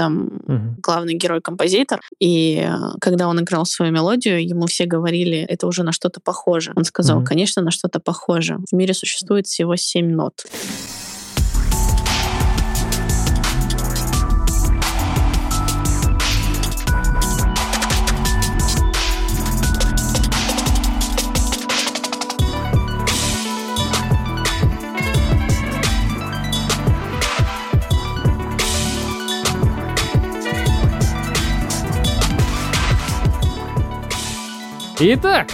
там угу. главный герой-композитор, и э, когда он играл свою мелодию, ему все говорили, это уже на что-то похоже. Он сказал, угу. конечно, на что-то похоже. В мире существует всего семь нот. Итак,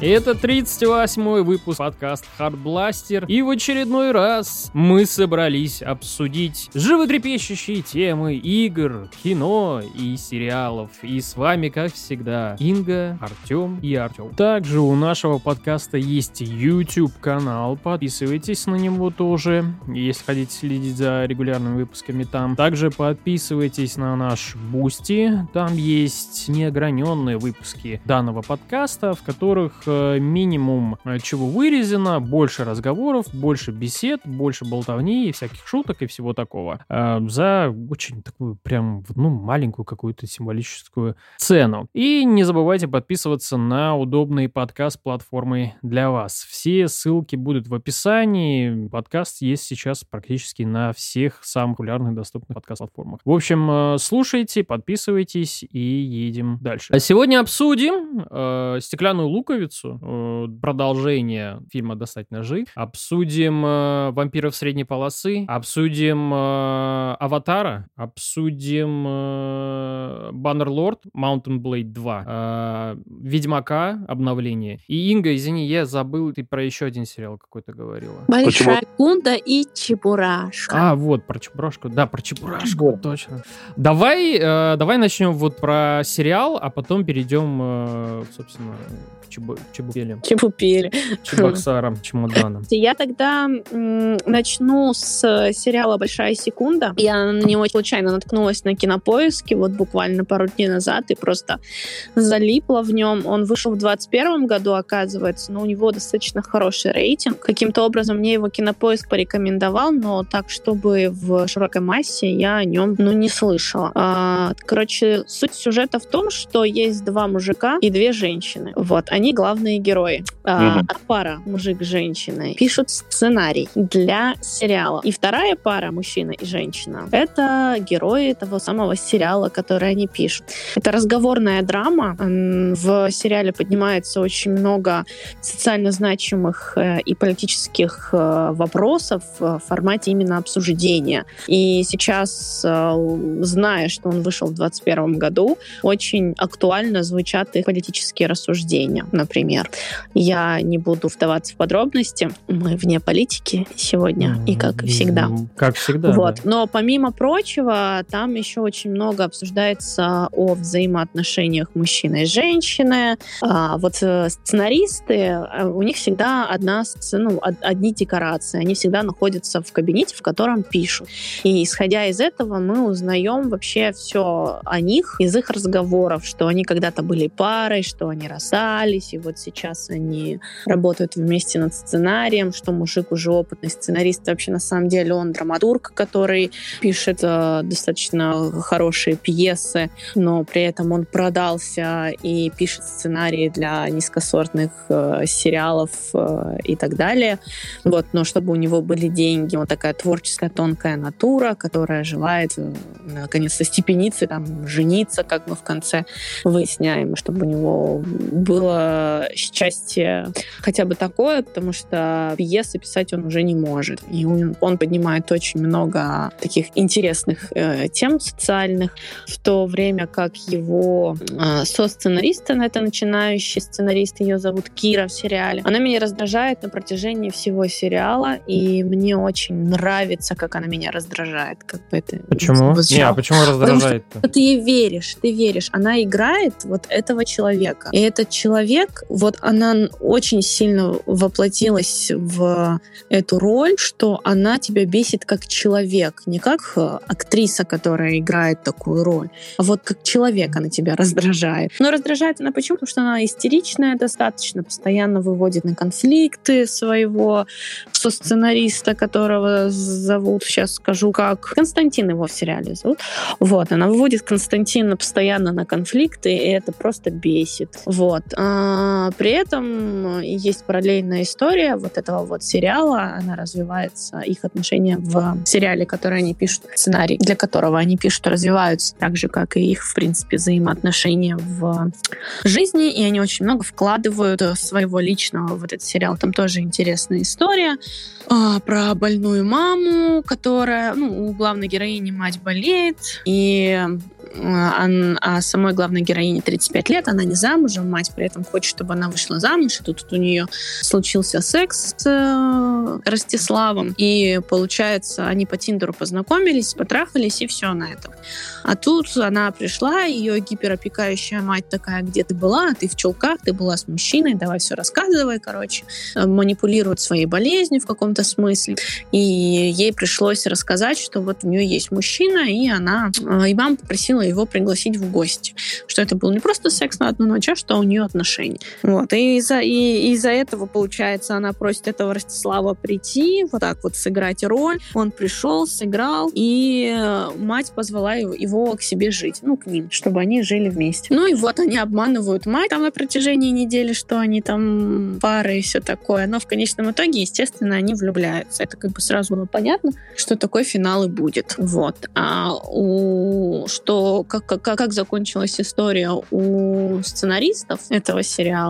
это 38-й выпуск подкаста Hardblaster, и в очередной раз мы собрались обсудить животрепещущие темы игр, кино и сериалов. И с вами, как всегда, Инга, Артем и Артем. Также у нашего подкаста есть YouTube-канал, подписывайтесь на него тоже, если хотите следить за регулярными выпусками там. Также подписывайтесь на наш Бусти, там есть неограненные выпуски данного подкаста, в которых минимум э, чего вырезано, больше разговоров, больше бесед, больше болтовни и всяких шуток и всего такого. Э, за очень такую прям, ну, маленькую какую-то символическую цену. И не забывайте подписываться на удобные подкаст-платформы для вас. Все ссылки будут в описании. Подкаст есть сейчас практически на всех самых популярных доступных подкаст-платформах. В общем, слушайте, подписывайтесь и едем дальше. А сегодня обсудим э, «Стеклянную луковицу», пятницу. Э, продолжение фильма «Достать ножи». Обсудим э, «Вампиров средней полосы». Обсудим э, «Аватара». Обсудим «Баннерлорд», «Mountain Blade 2». «Ведьмака» обновление. И, Инга, извини, я забыл, ты про еще один сериал какой-то говорила. Большая Кунда и Чебурашка. А, вот, про Чебурашку. Да, про Чебурашку, да. точно. Давай, давай начнем вот про сериал, а потом перейдем, собственно, к Чебу Чебупелем. Чебупели. Чебоксаром, чемоданом. Я тогда начну с сериала «Большая секунда». Я на него случайно наткнулась на кинопоиске вот буквально пару дней назад и просто залипла в нем. Он вышел в 2021 году, оказывается, но у него достаточно хороший рейтинг. Каким-то образом мне его кинопоиск порекомендовал, но так, чтобы в широкой массе я о нем ну, не слышала. А, короче, суть сюжета в том, что есть два мужика и две женщины. Вот, они главные главные герои. А, Пара мужик-женщина пишут сценарий для сериала. И вторая пара, мужчина и женщина, это герои того самого сериала, который они пишут. Это разговорная драма. В сериале поднимается очень много социально значимых э, и политических э, вопросов в формате именно обсуждения. И сейчас, э, зная, что он вышел в 2021 году, очень актуально звучат их политические рассуждения, например например. Я не буду вдаваться в подробности. Мы вне политики сегодня, и как всегда. Как всегда. Вот. Да. Но помимо прочего, там еще очень много обсуждается о взаимоотношениях мужчины и женщины. А, вот э, сценаристы, э, у них всегда одна ну, одни декорации. Они всегда находятся в кабинете, в котором пишут. И исходя из этого, мы узнаем вообще все о них из их разговоров, что они когда-то были парой, что они расстались, и вот сейчас они работают вместе над сценарием, что мужик уже опытный сценарист. Вообще, на самом деле, он драматург, который пишет э, достаточно хорошие пьесы, но при этом он продался и пишет сценарии для низкосортных э, сериалов э, и так далее. Вот, но чтобы у него были деньги, он такая творческая, тонкая натура, которая желает э, наконец-то степениться, там, жениться, как мы в конце выясняем, чтобы у него было счастье хотя бы такое, потому что пьесы писать он уже не может. И он, он поднимает очень много таких интересных э, тем социальных, в то время как его э, со-сценарист, она это начинающий сценарист, ее зовут Кира в сериале. Она меня раздражает на протяжении всего сериала, и мне очень нравится, как она меня раздражает. Как бы это почему? Не, а почему раздражает? Потому что ты ей веришь, ты веришь. Она играет вот этого человека. И этот человек вот она очень сильно воплотилась в эту роль, что она тебя бесит как человек, не как э, актриса, которая играет такую роль, а вот как человек она тебя раздражает. Но раздражает она почему? Потому что она истеричная достаточно, постоянно выводит на конфликты своего со-сценариста, которого зовут, сейчас скажу как, Константин его в сериале зовут. Вот, она выводит Константина постоянно на конфликты, и это просто бесит. Вот. А, при этом есть параллельная история вот этого вот сериала, она развивается, их отношения в сериале, который они пишут, сценарий, для которого они пишут, развиваются так же, как и их, в принципе, взаимоотношения в жизни, и они очень много вкладывают своего личного в этот сериал. Там тоже интересная история а, про больную маму, которая, ну, у главной героини мать болеет, и а, а самой главной героине 35 лет, она не замужем, мать при этом хочет, чтобы она вышла замуж, и тут у нее случился секс с э, Ростиславом, и получается, они по Тиндеру познакомились, потрахались, и все на этом. А тут она пришла, ее гиперопекающая мать такая, где ты была, ты в чулках, ты была с мужчиной, давай все рассказывай, короче, э, манипулирует своей болезнью в каком-то смысле, и ей пришлось рассказать, что вот у нее есть мужчина, и она, э, и мама попросила его пригласить в гости. Что это был не просто секс на одну ночь, а что у нее отношения. Вот. И из-за и, из-за этого, получается, она просит этого Ростислава прийти, вот так вот сыграть роль. Он пришел, сыграл, и э, мать позвала его к себе жить, ну, к ним, чтобы они жили вместе. Ну и вот они обманывают мать там на протяжении недели, что они там пары и все такое. Но в конечном итоге, естественно, они влюбляются. Это как бы сразу было понятно, что такой финал и будет. Вот. А у... что как, как, как закончилась история у сценаристов этого сериала,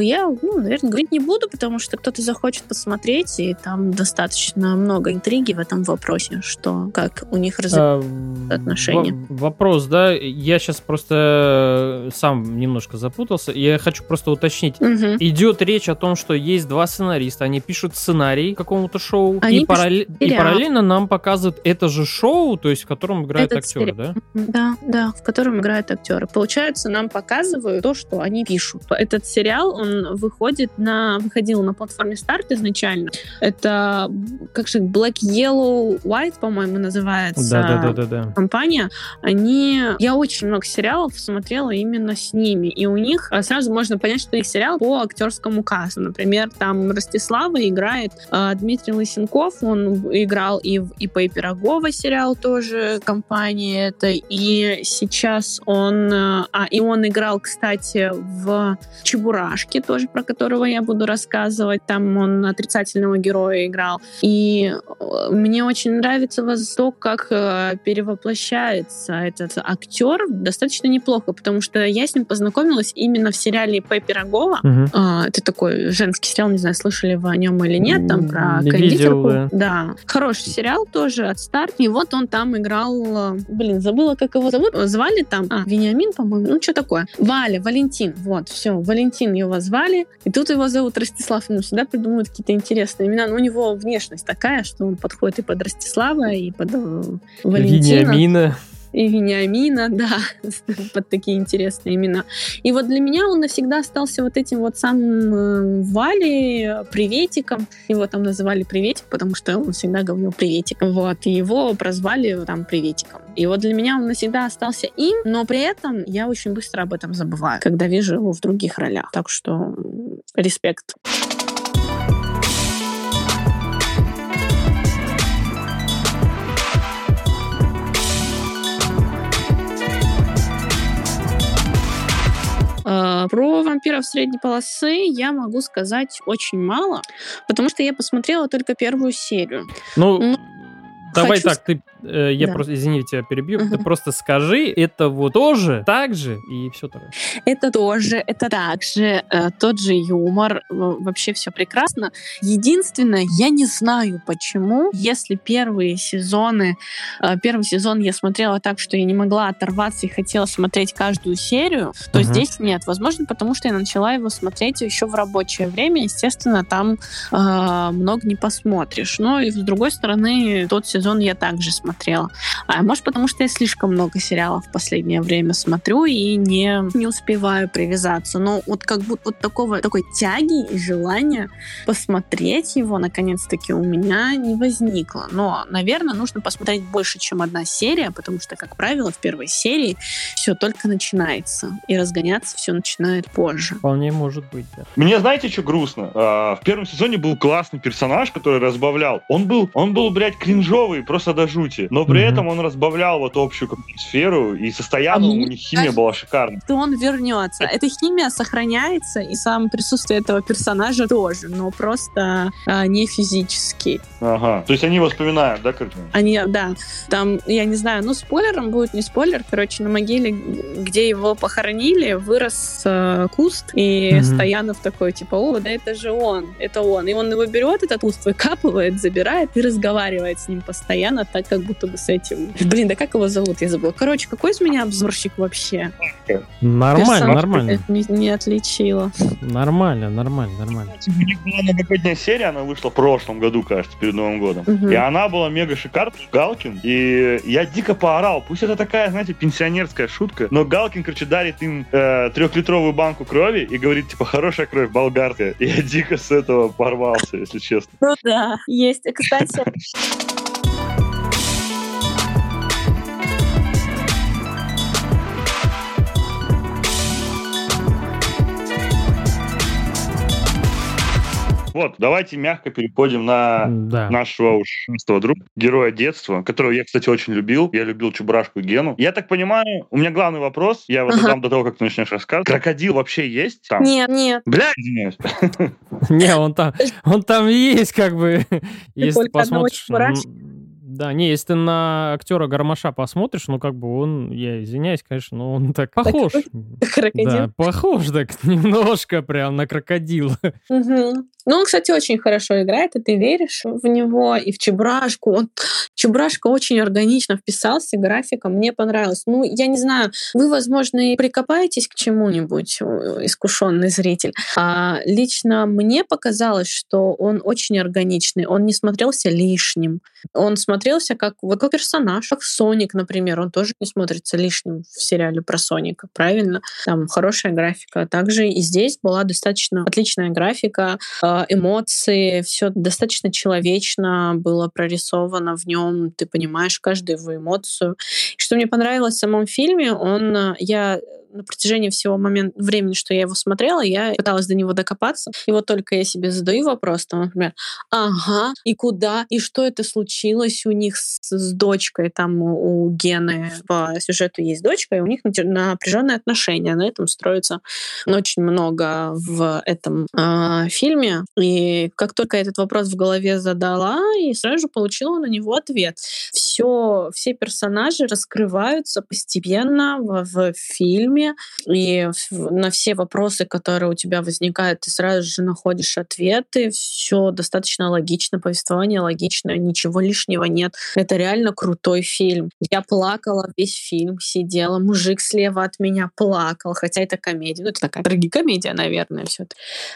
я, ну, наверное, говорить не буду, потому что кто-то захочет посмотреть, и там достаточно много интриги в этом вопросе, что как у них развиваются а, отношения. Вопрос, да, я сейчас просто э, сам немножко запутался, я хочу просто уточнить. Угу. Идет речь о том, что есть два сценариста, они пишут сценарий какому-то шоу, и, параллель... и параллельно нам показывают это же шоу, то есть в котором играют Этот актеры, сериал. да? Да, да, в котором играют актеры. Получается, нам показывают то, что они пишут. Этот сериал, он выходит на, выходил на платформе Старт изначально. Это, как же, Black Yellow White, по-моему, называется да, да, да, да, да. компания. Они, я очень много сериалов смотрела именно с ними, и у них а, сразу можно понять, что их сериал по актерскому касту. Например, там Ростислава играет э, Дмитрий Лысенков, он играл и в и по Пирогова сериал тоже компании это, и сейчас он... А, и он играл, кстати, в Чебурашке, тоже про которого я буду рассказывать. Там он отрицательного героя играл. И э, мне очень нравится то, как э, перевоплощается этот актер достаточно неплохо, потому что я с ним познакомилась именно в сериале П. Пирогова. Угу. Это такой женский сериал, не знаю, слышали вы о нем или нет, там про не кондитерку. Видел, да. да. Хороший сериал тоже от старта. И вот он там играл... Блин, забыла, как его зовут? Звали там? А, Вениамин, по-моему. Ну, что такое? Валя, Валентин. Вот, все. Валентин его звали. И тут его зовут Ростислав. Ему всегда придумывают какие-то интересные имена. Но у него внешность такая, что он подходит и под Ростислава, и под э, Валентина. Вениамина и Вениамина, да, под такие интересные имена. И вот для меня он навсегда остался вот этим вот самым э, Вали, приветиком. Его там называли приветик, потому что он всегда говорил приветик. Вот, и его прозвали там приветиком. И вот для меня он навсегда остался им, но при этом я очень быстро об этом забываю, когда вижу его в других ролях. Так что респект. Э, про вампиров средней полосы я могу сказать очень мало, потому что я посмотрела только первую серию. Ну, Но давай хочу... так, ты Э, я да. просто, извините, тебя перебью. Угу. Ты просто скажи, это вот тоже так же и все такое. Это тоже, это так же, э, тот же юмор, вообще все прекрасно. Единственное, я не знаю почему, если первые сезоны, э, первый сезон я смотрела так, что я не могла оторваться и хотела смотреть каждую серию, то угу. здесь нет. Возможно, потому что я начала его смотреть еще в рабочее время. Естественно, там э, много не посмотришь. Но и с другой стороны, тот сезон я также смотрела смотрела. А может, потому что я слишком много сериалов в последнее время смотрю и не, не успеваю привязаться. Но вот как будто вот такого, такой тяги и желания посмотреть его, наконец-таки, у меня не возникло. Но, наверное, нужно посмотреть больше, чем одна серия, потому что, как правило, в первой серии все только начинается. И разгоняться все начинает позже. Вполне может быть, да. Мне, знаете, что грустно? А, в первом сезоне был классный персонаж, который разбавлял. Он был, он был, блядь, кринжовый, просто до жути. Но при mm-hmm. этом он разбавлял вот общую атмосферу, и состояние а у них химия была шикарная. То он вернется. Эта химия сохраняется, и сам присутствие этого персонажа тоже, но просто а, не физически. Ага. То есть они воспоминают, да, картину? Они, да. Там, я не знаю, ну, спойлером будет не спойлер. Короче, на могиле, где его похоронили, вырос э, куст, и mm-hmm. Стоянов такой, типа, о, да это же он, это он. И он его берет, этот куст выкапывает, забирает и разговаривает с ним постоянно, так как будто бы с этим... Блин, да как его зовут? Я забыла. Короче, какой из меня обзорщик вообще? Нормально, Персонаж нормально. Не, не отличила. Нормально, нормально, нормально. У них была новогодняя серия, она вышла в прошлом году, кажется, перед Новым годом. Угу. И она была мега шикарная, Галкин. И я дико поорал. Пусть это такая, знаете, пенсионерская шутка, но Галкин, короче, дарит им э, трехлитровую банку крови и говорит, типа, хорошая кровь, болгарская. И я дико с этого порвался, если честно. Ну да, есть. Кстати, Вот, давайте мягко переходим на да. нашего уж друга, героя детства, которого я, кстати, очень любил. Я любил Чебурашку и Гену. Я так понимаю, у меня главный вопрос, я его ага. задам до того, как ты начнешь рассказывать. Крокодил вообще есть там? Нет, нет. Бля, извиняюсь. Не, он там, он там есть, как бы. Если посмотришь... Да, не, если ты на актера Гармаша посмотришь, ну, как бы он, я извиняюсь, конечно, но он так похож. Крокодил? Да, похож так немножко прям на крокодила. Угу. Ну, он, кстати, очень хорошо играет, и ты веришь в него, и в Чебурашку. Он... Чебурашка очень органично вписался, графика мне понравилась. Ну, я не знаю, вы, возможно, и прикопаетесь к чему-нибудь, искушенный зритель. А лично мне показалось, что он очень органичный, он не смотрелся лишним. Он смотрелся как, вот как персонаж, как Соник, например. Он тоже не смотрится лишним в сериале про Соника, правильно? Там хорошая графика. Также и здесь была достаточно отличная графика, а, эмоции, все достаточно человечно было прорисовано в нем, ты понимаешь каждую его эмоцию. Что мне понравилось в самом фильме, он, э, я на протяжении всего момента времени, что я его смотрела, я пыталась до него докопаться. И вот только я себе задаю вопрос, там, например, ага, и куда, и что это случилось у них с, с дочкой, там у, у Гены по сюжету есть дочка, и у них напряженные отношения. На этом строится очень много в этом э, фильме. И как только этот вопрос в голове задала, и сразу же получила на него ответ. Все, все персонажи раскрываются постепенно в, в фильме, фильме, и на все вопросы, которые у тебя возникают, ты сразу же находишь ответы. Все достаточно логично, повествование логичное, ничего лишнего нет. Это реально крутой фильм. Я плакала весь фильм, сидела, мужик слева от меня плакал, хотя это комедия. Ну, это такая трагикомедия, наверное, все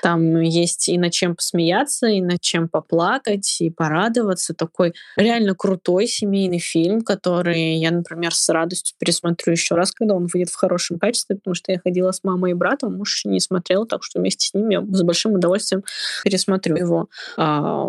Там есть и над чем посмеяться, и над чем поплакать, и порадоваться. Такой реально крутой семейный фильм, который я, например, с радостью пересмотрю еще раз, когда он выйдет в хорошем качестве качестве, потому что я ходила с мамой и братом, муж не смотрел, так что вместе с ним я с большим удовольствием пересмотрю его. А,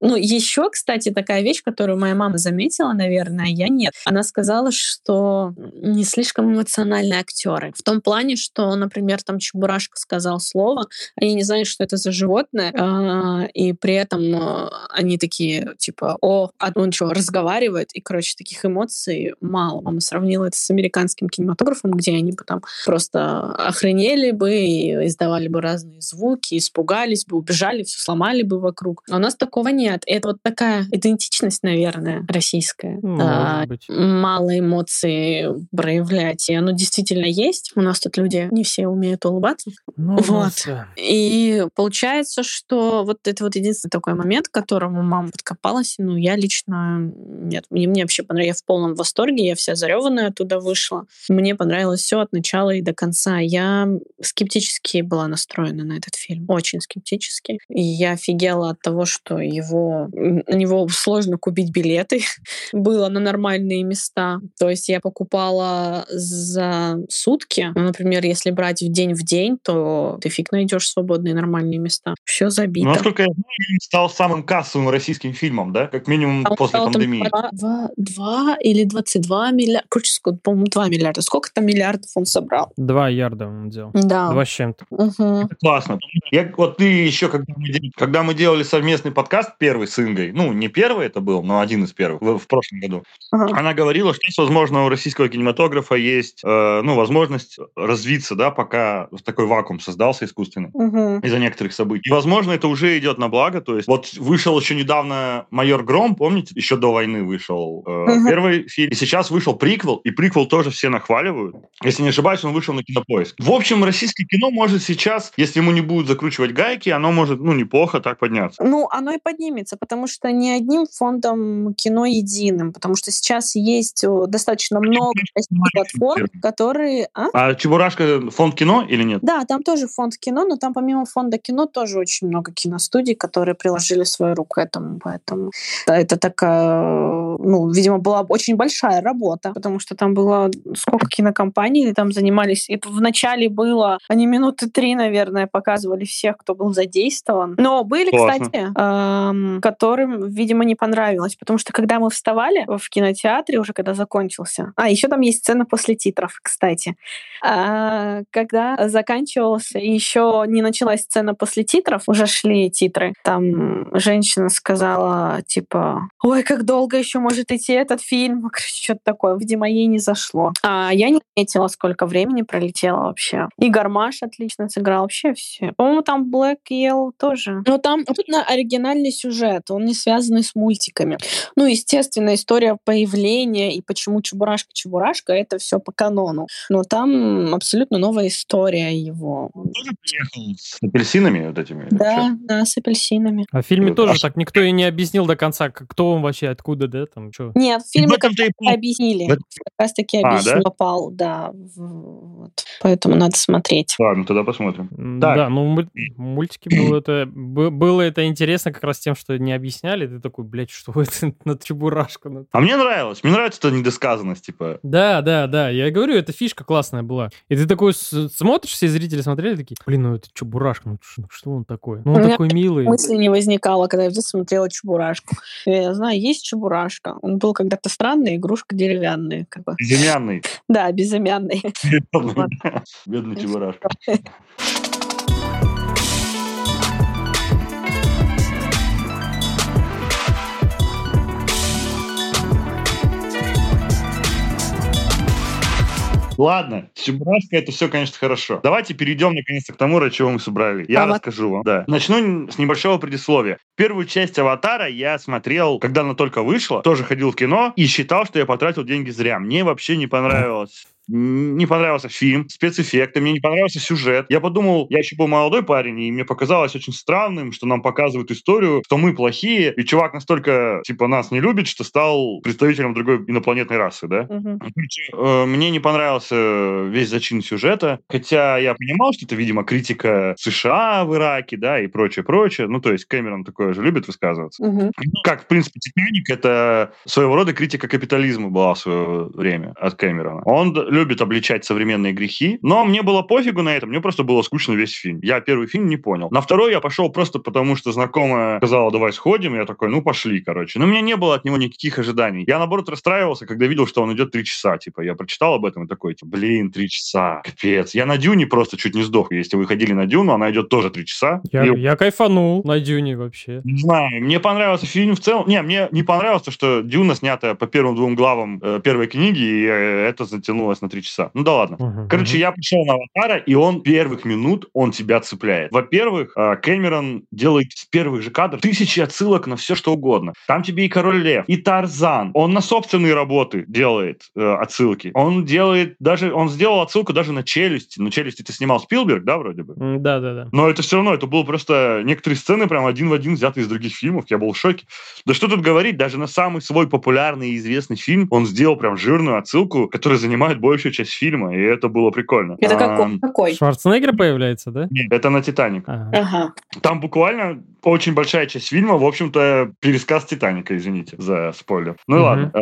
ну, еще, кстати, такая вещь, которую моя мама заметила, наверное, я нет. Она сказала, что не слишком эмоциональные актеры. В том плане, что, например, там Чебурашка сказал слово, они не знают, что это за животное, а, и при этом а, они такие, типа, о, а он что, разговаривает? И, короче, таких эмоций мало. Мама сравнила это с американским кинематографом, где они потом просто охренели бы и издавали бы разные звуки, испугались бы, убежали, все сломали бы вокруг. А у нас такого нет. Это вот такая идентичность, наверное, российская. Может а, быть. Мало эмоций проявлять. И оно действительно есть. У нас тут люди не все умеют улыбаться. Ну, вот. Да. И получается, что вот это вот единственный такой момент, к которому мама подкопалась. Ну, я лично... Нет, мне, мне вообще понравилось. Я в полном восторге. Я вся зареванная оттуда вышла. Мне понравилось все от начала начала и до конца. Я скептически была настроена на этот фильм. Очень скептически. И я офигела от того, что его, на него сложно купить билеты. Было на нормальные места. То есть я покупала за сутки. Ну, например, если брать в день в день, то ты фиг найдешь свободные нормальные места. Все забито. Ну, насколько я знаю, стал самым кассовым российским фильмом, да? Как минимум а после пандемии. 2, 2, 2 или 22 миллиарда. Короче, по-моему, 2 миллиарда. Сколько там миллиардов он собрал? 2 ярда он делал. Да. Два с чем-то. Угу. Классно. Я, вот ты еще, когда мы, когда мы делали совместный подкаст первый с Ингой, ну, не первый это был, но один из первых в, в прошлом году, ага. она говорила, что, возможно, у российского кинематографа есть, э, ну, возможность развиться, да, пока такой вакуум создался искусственный угу. из-за некоторых событий. И, возможно, это уже идет на благо, то есть вот вышел еще недавно «Майор Гром», помните, еще до войны вышел э, угу. первый фильм, и сейчас вышел приквел, и приквел тоже все нахваливают. Если не ошибаюсь, он вышел на Кинопоиск. В общем, российское кино может сейчас, если ему не будут закручивать гайки, оно может, ну, неплохо так подняться. Ну, оно и поднимется, потому что не одним фондом кино единым, потому что сейчас есть достаточно много платформ, которые... А? а Чебурашка фонд кино или нет? Да, там тоже фонд кино, но там помимо фонда кино тоже очень много киностудий, которые приложили свою руку к этому, поэтому это такая, ну, видимо, была очень большая работа, потому что там было сколько кинокомпаний там занимались, и в начале было, они минуты три, наверное, показывали всех, кто был задействован, но были, Классно. кстати, эм, которым, видимо, не понравилось, потому что когда мы вставали в кинотеатре, уже когда закончился, а, еще там есть сцена после титров, кстати, а, когда заканчивался, и еще не началась сцена после титров, уже шли титры, там женщина сказала, типа, ой, как долго еще может идти этот фильм, что-то такое, видимо, ей не зашло. А я не заметила, сколько времени пролетело вообще. И Гармаш отлично сыграл, вообще все. По-моему, там Black Yellow тоже. Но там абсолютно оригинальный сюжет, он не связанный с мультиками. Ну, естественно, история появления и почему Чебурашка-Чебурашка, это все по канону. Но там абсолютно новая история его. Он тоже приехал с апельсинами вот этими? Да, да, с апельсинами. А в фильме тоже так никто и не объяснил до конца, кто он вообще, откуда, да, там, что? Нет, в фильме как и объяснили. Как раз таки объяснил, а, да? попал, да. Вот. Поэтому надо смотреть. Ладно, тогда посмотрим. Так. Да, ну мультики было это, было это интересно как раз тем, что не объясняли. Ты такой, блядь, что это на чебурашку? А мне нравилось. Мне нравится эта недосказанность, типа. Да, да, да. Я говорю, эта фишка классная была. И ты такой смотришь, все зрители смотрели такие, блин, ну это чебурашка, ну что он такой? Ну он такой милый. Мысли не возникало, когда я смотрела чебурашку. Я знаю, есть чебурашка. Он был когда-то странный, игрушка деревянная. Как бы. Безымянный. Да, безымянный. Бедный чебурашка. Ладно, Чебурашка это все, конечно, хорошо. Давайте перейдем наконец-то к тому, ради чего мы собрали. Я а расскажу вам. Да. Начну с небольшого предисловия. Первую часть «Аватара» я смотрел, когда она только вышла, тоже ходил в кино и считал, что я потратил деньги зря. Мне вообще не понравилось не понравился фильм, спецэффекты, мне не понравился сюжет. Я подумал, я еще был молодой парень, и мне показалось очень странным, что нам показывают историю, что мы плохие, и чувак настолько, типа, нас не любит, что стал представителем другой инопланетной расы, да? Uh-huh. Мне не понравился весь зачин сюжета, хотя я понимал, что это, видимо, критика США в Ираке, да, и прочее, прочее. Ну, то есть Кэмерон такое же любит высказываться. Uh-huh. Как, в принципе, «Титаник» — это своего рода критика капитализма была в свое время от Кэмерона. Он любит обличать современные грехи, но мне было пофигу на это, мне просто было скучно весь фильм. Я первый фильм не понял. На второй я пошел просто потому, что знакомая сказала, давай сходим, я такой, ну пошли, короче. Но у меня не было от него никаких ожиданий. Я, наоборот, расстраивался, когда видел, что он идет три часа, типа, я прочитал об этом и такой, типа, блин, три часа, капец. Я на Дюне просто чуть не сдох. Если вы ходили на Дюну, она идет тоже три часа. Я, и... я кайфанул на Дюне вообще. Не знаю, мне понравился фильм в целом. Не, мне не понравилось, что Дюна снята по первым двум главам э, первой книги, и э, это затянулось на три часа. Ну да ладно. Uh-huh, Короче, uh-huh. я пришел на Аватара, и он первых минут, он тебя цепляет. Во-первых, а, Кэмерон делает с первых же кадров тысячи отсылок на все, что угодно. Там тебе и Король Лев, и Тарзан. Он на собственные работы делает э, отсылки. Он делает даже, он сделал отсылку даже на Челюсти. Ну, Челюсти ты снимал Спилберг, да, вроде бы? Да, да, да. Но это все равно, это было просто некоторые сцены прям один в один взяты из других фильмов. Я был в шоке. Да что тут говорить, даже на самый свой популярный и известный фильм он сделал прям жирную отсылку, которая занимает больше предыдущую часть фильма, и это было прикольно. Это какой? какой? Шварценеггер появляется, да? Нет, это на «Титаник». Ага. Там буквально очень большая часть фильма, в общем-то, пересказ «Титаника», извините за спойлер. Ну и ладно.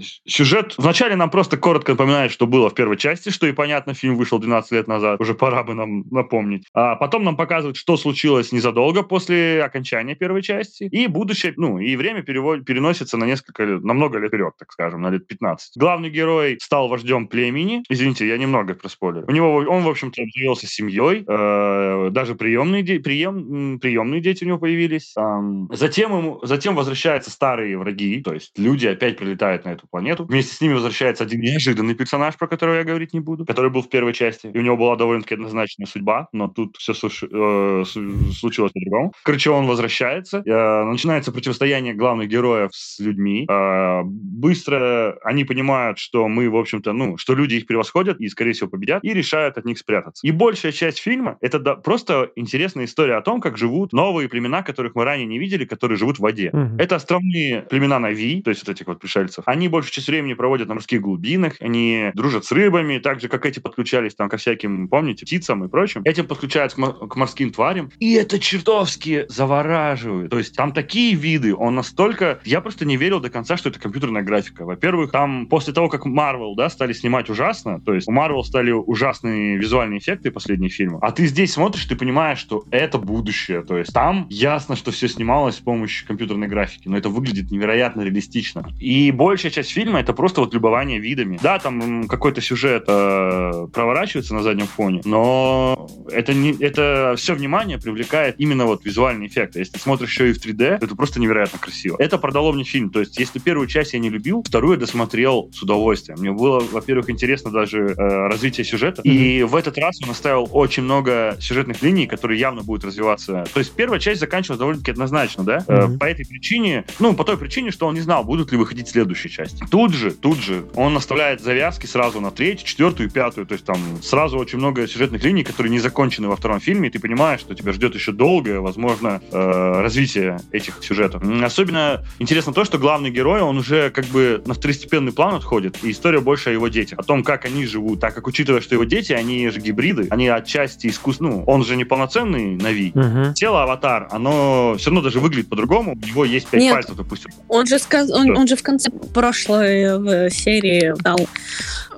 Эм, сюжет вначале нам просто коротко напоминает, что было в первой части, что и понятно, фильм вышел 12 лет назад, уже пора бы нам напомнить. А потом нам показывают, что случилось незадолго после окончания первой части, и будущее, ну, и время перевод, переносится на несколько лет, на много лет вперед, так скажем, на лет 15. Главный герой стал вождем племени, извините, я немного проспойлер. У него, он, в общем-то, обзавелся семьей, э, даже приемные, де, прием, приемные дети у него появились. Э, затем, ему, затем возвращаются старые враги, то есть люди опять прилетают на эту планету. Вместе с ними возвращается один неожиданный персонаж, про которого я говорить не буду, который был в первой части. И у него была довольно-таки однозначная судьба, но тут все э, случилось по-другому. Короче, он возвращается. Э, начинается противостояние главных героев с людьми. Э, быстро они понимают, что мы, в общем-то, ну, что люди их превосходят и, скорее всего, победят, и решают от них спрятаться. И большая часть фильма — это да, просто интересная история о том, как живут новые племена, которых мы ранее не видели, которые живут в воде. Mm-hmm. Это островные племена Нави, то есть вот этих вот пришельцев. Они большую часть времени проводят на морских глубинах, они дружат с рыбами, так же, как эти подключались там ко всяким, помните, птицам и прочим. Этим подключаются к, к морским тварям. И это чертовски завораживает. То есть там такие виды, он настолько... Я просто не верил до конца, что это компьютерная графика. Во-первых, там после того, как Marvel, да, стали снимать ужасно, то есть у Marvel стали ужасные визуальные эффекты последних фильмов, а ты здесь смотришь, ты понимаешь, что это будущее. То есть там ясно, что все снималось с помощью компьютерной графики, но это выглядит невероятно реалистично. И большая часть часть фильма это просто вот любование видами. Да, там какой-то сюжет э, проворачивается на заднем фоне, но это, не, это все внимание привлекает именно вот визуальный эффект. Если ты смотришь еще и в 3D, это просто невероятно красиво. Это продало мне фильм. То есть, если первую часть я не любил, вторую я досмотрел с удовольствием. Мне было, во-первых, интересно даже э, развитие сюжета. И в этот раз он оставил очень много сюжетных линий, которые явно будут развиваться. То есть, первая часть заканчивалась довольно-таки однозначно, да? Mm-hmm. Э, по этой причине, ну, по той причине, что он не знал, будут ли выходить следующие части. Тут же, тут же он оставляет завязки сразу на третью, четвертую и пятую. То есть там сразу очень много сюжетных линий, которые не закончены во втором фильме, и ты понимаешь, что тебя ждет еще долгое, возможно, э, развитие этих сюжетов. Особенно интересно то, что главный герой, он уже как бы на второстепенный план отходит, и история больше о его детях, о том, как они живут, так как учитывая, что его дети, они же гибриды, они отчасти искусственные, ну, он же не полноценный Нави. Угу. Тело аватар, оно все равно даже выглядит по-другому, у него есть пять Нет, пальцев, допустим. Он же, сказ... он, он же в конце прошлого прошлой в серии дал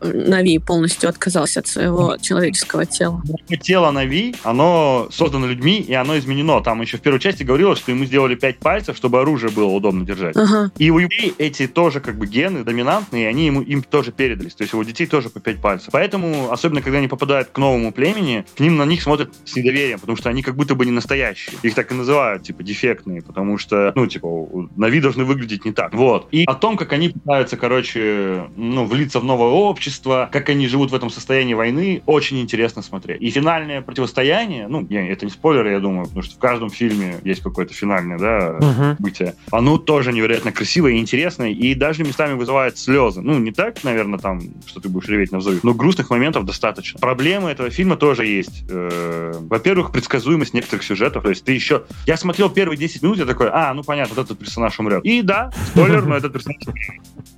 Нави полностью отказался от своего человеческого тела. Тело Нави, оно создано людьми, и оно изменено. Там еще в первой части говорилось, что ему сделали пять пальцев, чтобы оружие было удобно держать. Ага. И у людей эти тоже как бы гены доминантные, и они ему, им тоже передались. То есть у детей тоже по пять пальцев. Поэтому, особенно когда они попадают к новому племени, к ним на них смотрят с недоверием, потому что они как будто бы не настоящие. Их так и называют, типа, дефектные, потому что, ну, типа, Нави должны выглядеть не так. Вот. И о том, как они пытаются, короче, ну, влиться в новое общество, как они живут в этом состоянии войны, очень интересно смотреть. И финальное противостояние, ну, я, это не спойлер, я думаю, потому что в каждом фильме есть какое-то финальное, да, uh-huh. бытие. Оно тоже невероятно красивое и интересное, и даже местами вызывает слезы. Ну, не так, наверное, там, что ты будешь реветь на взрыв, но грустных моментов достаточно. Проблемы этого фильма тоже есть. Э, во-первых, предсказуемость некоторых сюжетов. То есть ты еще... Я смотрел первые 10 минут, я такой, а, ну понятно, вот этот персонаж умрет. И да, спойлер, но этот персонаж.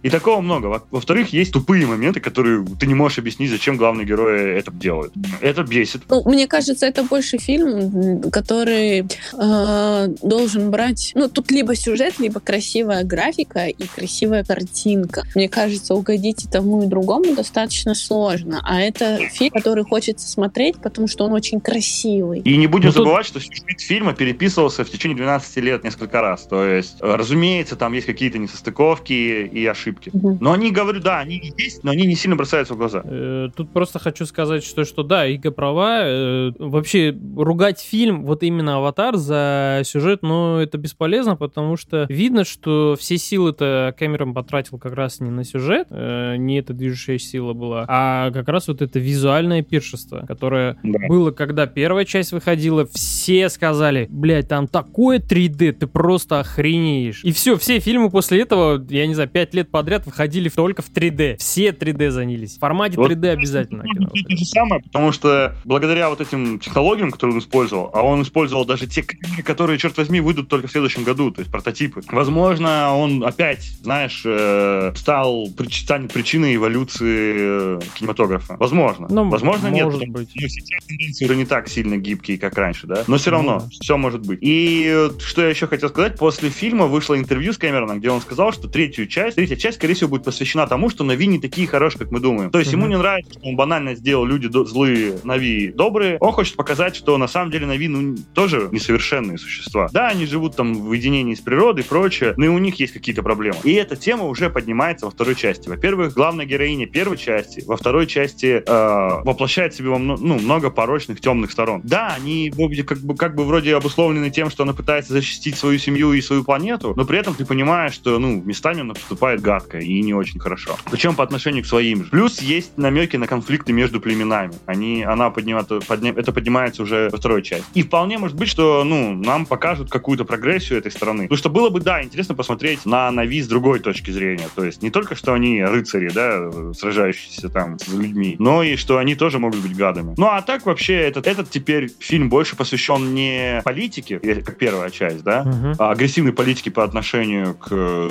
И такого много. Во-вторых, есть тупые моменты, которые ты не можешь объяснить, зачем главные герои это делают. Это бесит. Ну, мне кажется, это больше фильм, который э, должен брать... Ну, тут либо сюжет, либо красивая графика и красивая картинка. Мне кажется, угодить и тому, и другому достаточно сложно. А это фильм, который хочется смотреть, потому что он очень красивый. И не будем ну, забывать, тут... что сюжет фильма переписывался в течение 12 лет несколько раз. То есть, разумеется, там есть какие-то несостыковки и ошибки. Угу. Но они, говорю, да, они есть, но они не сильно бросаются бросается в глаза. Э, тут просто хочу сказать, что, что да, Ига права. Э, вообще, ругать фильм, вот именно «Аватар» за сюжет, ну, это бесполезно, потому что видно, что все силы-то Кэмерон потратил как раз не на сюжет, э, не эта движущая сила была, а как раз вот это визуальное пиршество, которое да. было, когда первая часть выходила, все сказали, блядь, там такое 3D, ты просто охренеешь. И все, все фильмы после этого, я не знаю, 5 лет лет подряд выходили только в 3D. Все 3D занялись. В формате вот 3D обязательно. Кино. Это же самое, потому что благодаря вот этим технологиям, которые он использовал, а он использовал даже те, которые, черт возьми, выйдут только в следующем году, то есть прототипы. Возможно, он опять, знаешь, э, стал, станет причиной эволюции э, кинематографа. Возможно. Ну, Возможно, может нет. Быть. Ну, сейчас тенденции уже не так сильно гибкие, как раньше, да? Но все равно, ну, все может быть. И э, что я еще хотел сказать, после фильма вышло интервью с Кэмероном, где он сказал, что третью часть, третья часть, скорее всего, будет посвящена тому, что Нави не такие хорошие, как мы думаем. То есть mm-hmm. ему не нравится, что он банально сделал люди злые, Нави добрые. Он хочет показать, что на самом деле Нави ну, тоже несовершенные существа. Да, они живут там в единении с природой и прочее, но и у них есть какие-то проблемы. И эта тема уже поднимается во второй части. Во-первых, главная героиня первой части, во второй части э, воплощает в себе ну, много порочных темных сторон. Да, они как бы, как бы вроде обусловлены тем, что она пытается защитить свою семью и свою планету, но при этом ты понимаешь, что ну, местами она поступает гадко и не очень хорошо. Причем по отношению к своим же. Плюс есть намеки на конфликты между племенами. Они, она поднимает, подня, это поднимается уже во второй части. И вполне может быть, что ну, нам покажут какую-то прогрессию этой страны. Потому что было бы, да, интересно посмотреть на Нави с другой точки зрения. То есть не только, что они рыцари, да, сражающиеся там с людьми, но и что они тоже могут быть гадами. Ну а так вообще этот, этот теперь фильм больше посвящен не политике, как первая часть, да, uh-huh. а агрессивной политике по отношению к э,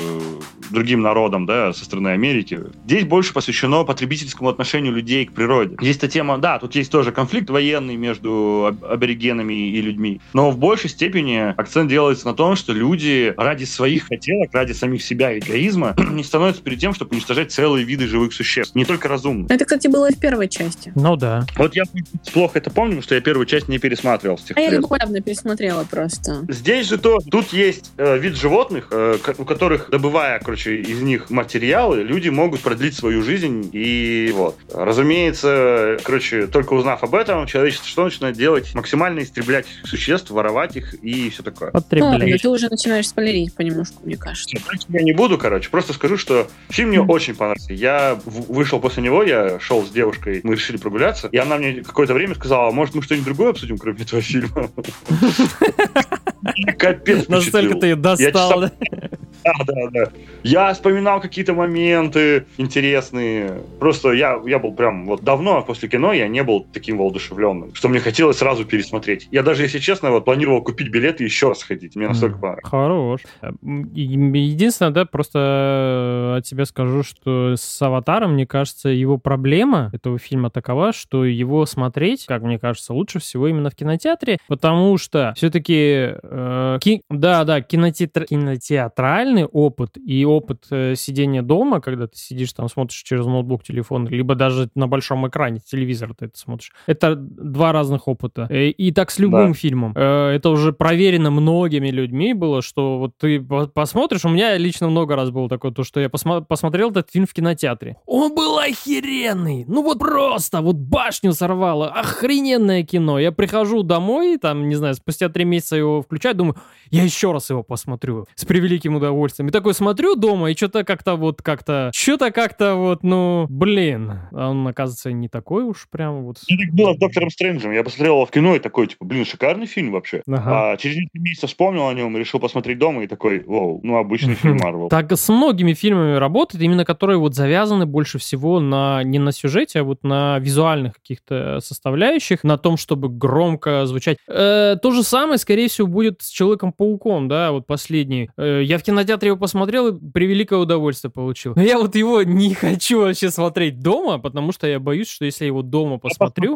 другим народам, да, со стороны Америки. Здесь больше посвящено потребительскому отношению людей к природе. Здесь эта тема, да, тут есть тоже конфликт военный между аборигенами и людьми, но в большей степени акцент делается на том, что люди ради своих хотелок, ради самих себя эгоизма не становятся перед тем, чтобы уничтожать целые виды живых существ, не только разумных. Это, кстати, было и в первой части. Ну да. Вот я плохо это помню, потому что я первую часть не пересматривал с тех А я недавно пересмотрела просто. Здесь же то, тут есть э, вид животных, э, у которых, добывая, короче, из них материалы, люди могут продлить свою жизнь и вот. Разумеется, короче, только узнав об этом, человечество что начинает делать? Максимально истреблять существ, воровать их и все такое. Потреблять. Ну, ты уже начинаешь спойлерить понемножку, мне кажется. Я не буду, короче, просто скажу, что фильм мне mm. очень понравился. Я вышел после него, я шел с девушкой, мы решили прогуляться, и она мне какое-то время сказала, может, мы что-нибудь другое обсудим, кроме этого фильма? Капец. Настолько ты достал, да? Да, да, да. Я вспоминал какие-то моменты интересные. Просто я, я был прям вот давно после кино я не был таким воодушевленным, что мне хотелось сразу пересмотреть. Я даже, если честно, вот планировал купить билет и еще раз ходить. Мне настолько понравилось. Хорош. Единственное, да, просто от себя скажу, что с «Аватаром», мне кажется, его проблема этого фильма такова, что его смотреть, как мне кажется, лучше всего именно в кинотеатре, потому что все-таки, э, ки... да, да, кинотеатр... кинотеатральный опыт и опыт э, сидения дома, когда ты сидишь там, смотришь через ноутбук, телефон, либо даже на большом экране телевизор ты это смотришь, это два разных опыта. И, э, и так с любым да. фильмом. Э, это уже проверено многими людьми было, что вот ты посмотришь, у меня лично много раз было такое, то, что я посмо... посмотрел этот фильм в кинотеатре. Он был охеренный! Ну вот просто, вот башню сорвало, охрененное кино. Я прихожу домой, там, не знаю, спустя три месяца его включаю, думаю, я еще раз его посмотрю с превеликим удовольствием. И такой смотрю дома, и что-то как-то вот как-то, что-то как-то вот, ну, блин, он, оказывается, не такой уж прям вот. Ну, так было с Доктором Стрэнджем. Я посмотрел его в кино и такой, типа, блин, шикарный фильм вообще. Ага. А через несколько месяцев вспомнил о нем, решил посмотреть дома и такой, вау, ну, обычный фильм Марвел. Так с многими фильмами работает, именно которые вот завязаны больше всего на, не на сюжете, а вот на визуальных каких-то составляющих, на том, чтобы громко звучать. Э, то же самое, скорее всего, будет с Человеком-пауком, да, вот последний. Э, я в кинотеатре его посмотрел и превеликое удовольствие получил. Но я вот его не хочу вообще смотреть дома, потому что я боюсь, что если я его дома посмотрю...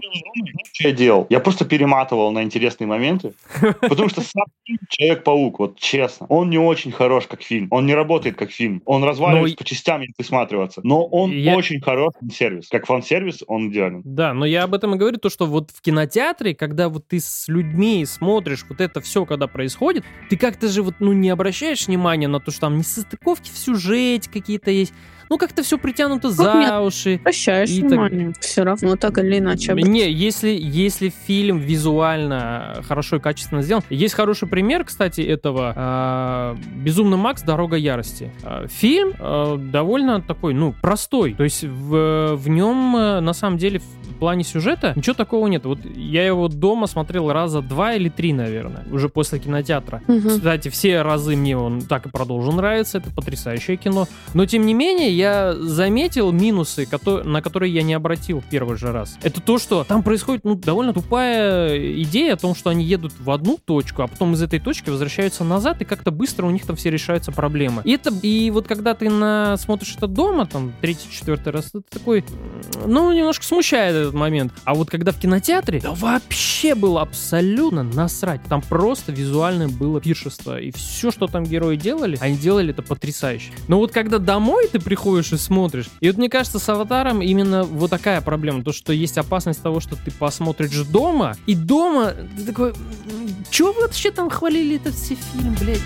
Я, я делал? Я просто перематывал на интересные моменты, потому что сам Человек-паук, вот честно, он не очень хорош как фильм. Он не работает как фильм. Он разваливается но... по частям, если присматриваться. Но он я... очень хорош фан-сервис. Как фан-сервис он идеален. Да, но я об этом и говорю, то, что вот в кинотеатре, когда вот ты с людьми смотришь вот это все, когда происходит, ты как-то же вот, ну, не обращаешь внимания на то, что там несостыковки в сюжете какие-то есть, ну, как-то все притянуто за нет? уши. Прощаешь внимание. Так... Все равно так или иначе. Не, если, если фильм визуально хорошо и качественно сделан. Есть хороший пример, кстати, этого. Э, «Безумный Макс. Дорога ярости». Э, фильм э, довольно такой, ну, простой. То есть в, в нем, э, на самом деле, в плане сюжета ничего такого нет. Вот я его дома смотрел раза два или три, наверное, уже после кинотеатра. Угу. Кстати, все разы мне он так и продолжил нравиться. Это потрясающее кино. Но, тем не менее, я заметил минусы, на которые я не обратил в первый же раз. Это то, что там происходит ну, довольно тупая идея о том, что они едут в одну точку, а потом из этой точки возвращаются назад, и как-то быстро у них там все решаются проблемы. И это, и вот когда ты на, смотришь это дома, там, третий, четвертый раз, это такой, ну, немножко смущает этот момент. А вот когда в кинотеатре, да вообще было абсолютно насрать. Там просто визуально было пиршество. И все, что там герои делали, они делали это потрясающе. Но вот когда домой ты приходишь и смотришь, и вот мне кажется, с Аватаром именно вот такая проблема. То, что есть опасность того, что ты посмотришь дома, и дома ты такой, чего вы вообще там хвалили этот все фильм, блядь?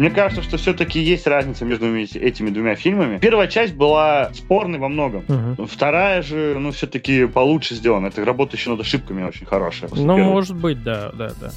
Мне кажется, что все-таки есть разница между этими двумя фильмами. Первая часть была спорной во многом. Угу. Вторая же, ну, все-таки получше сделана. Это работа еще над ошибками очень хорошая. Ну, первой. может быть, да, да, да.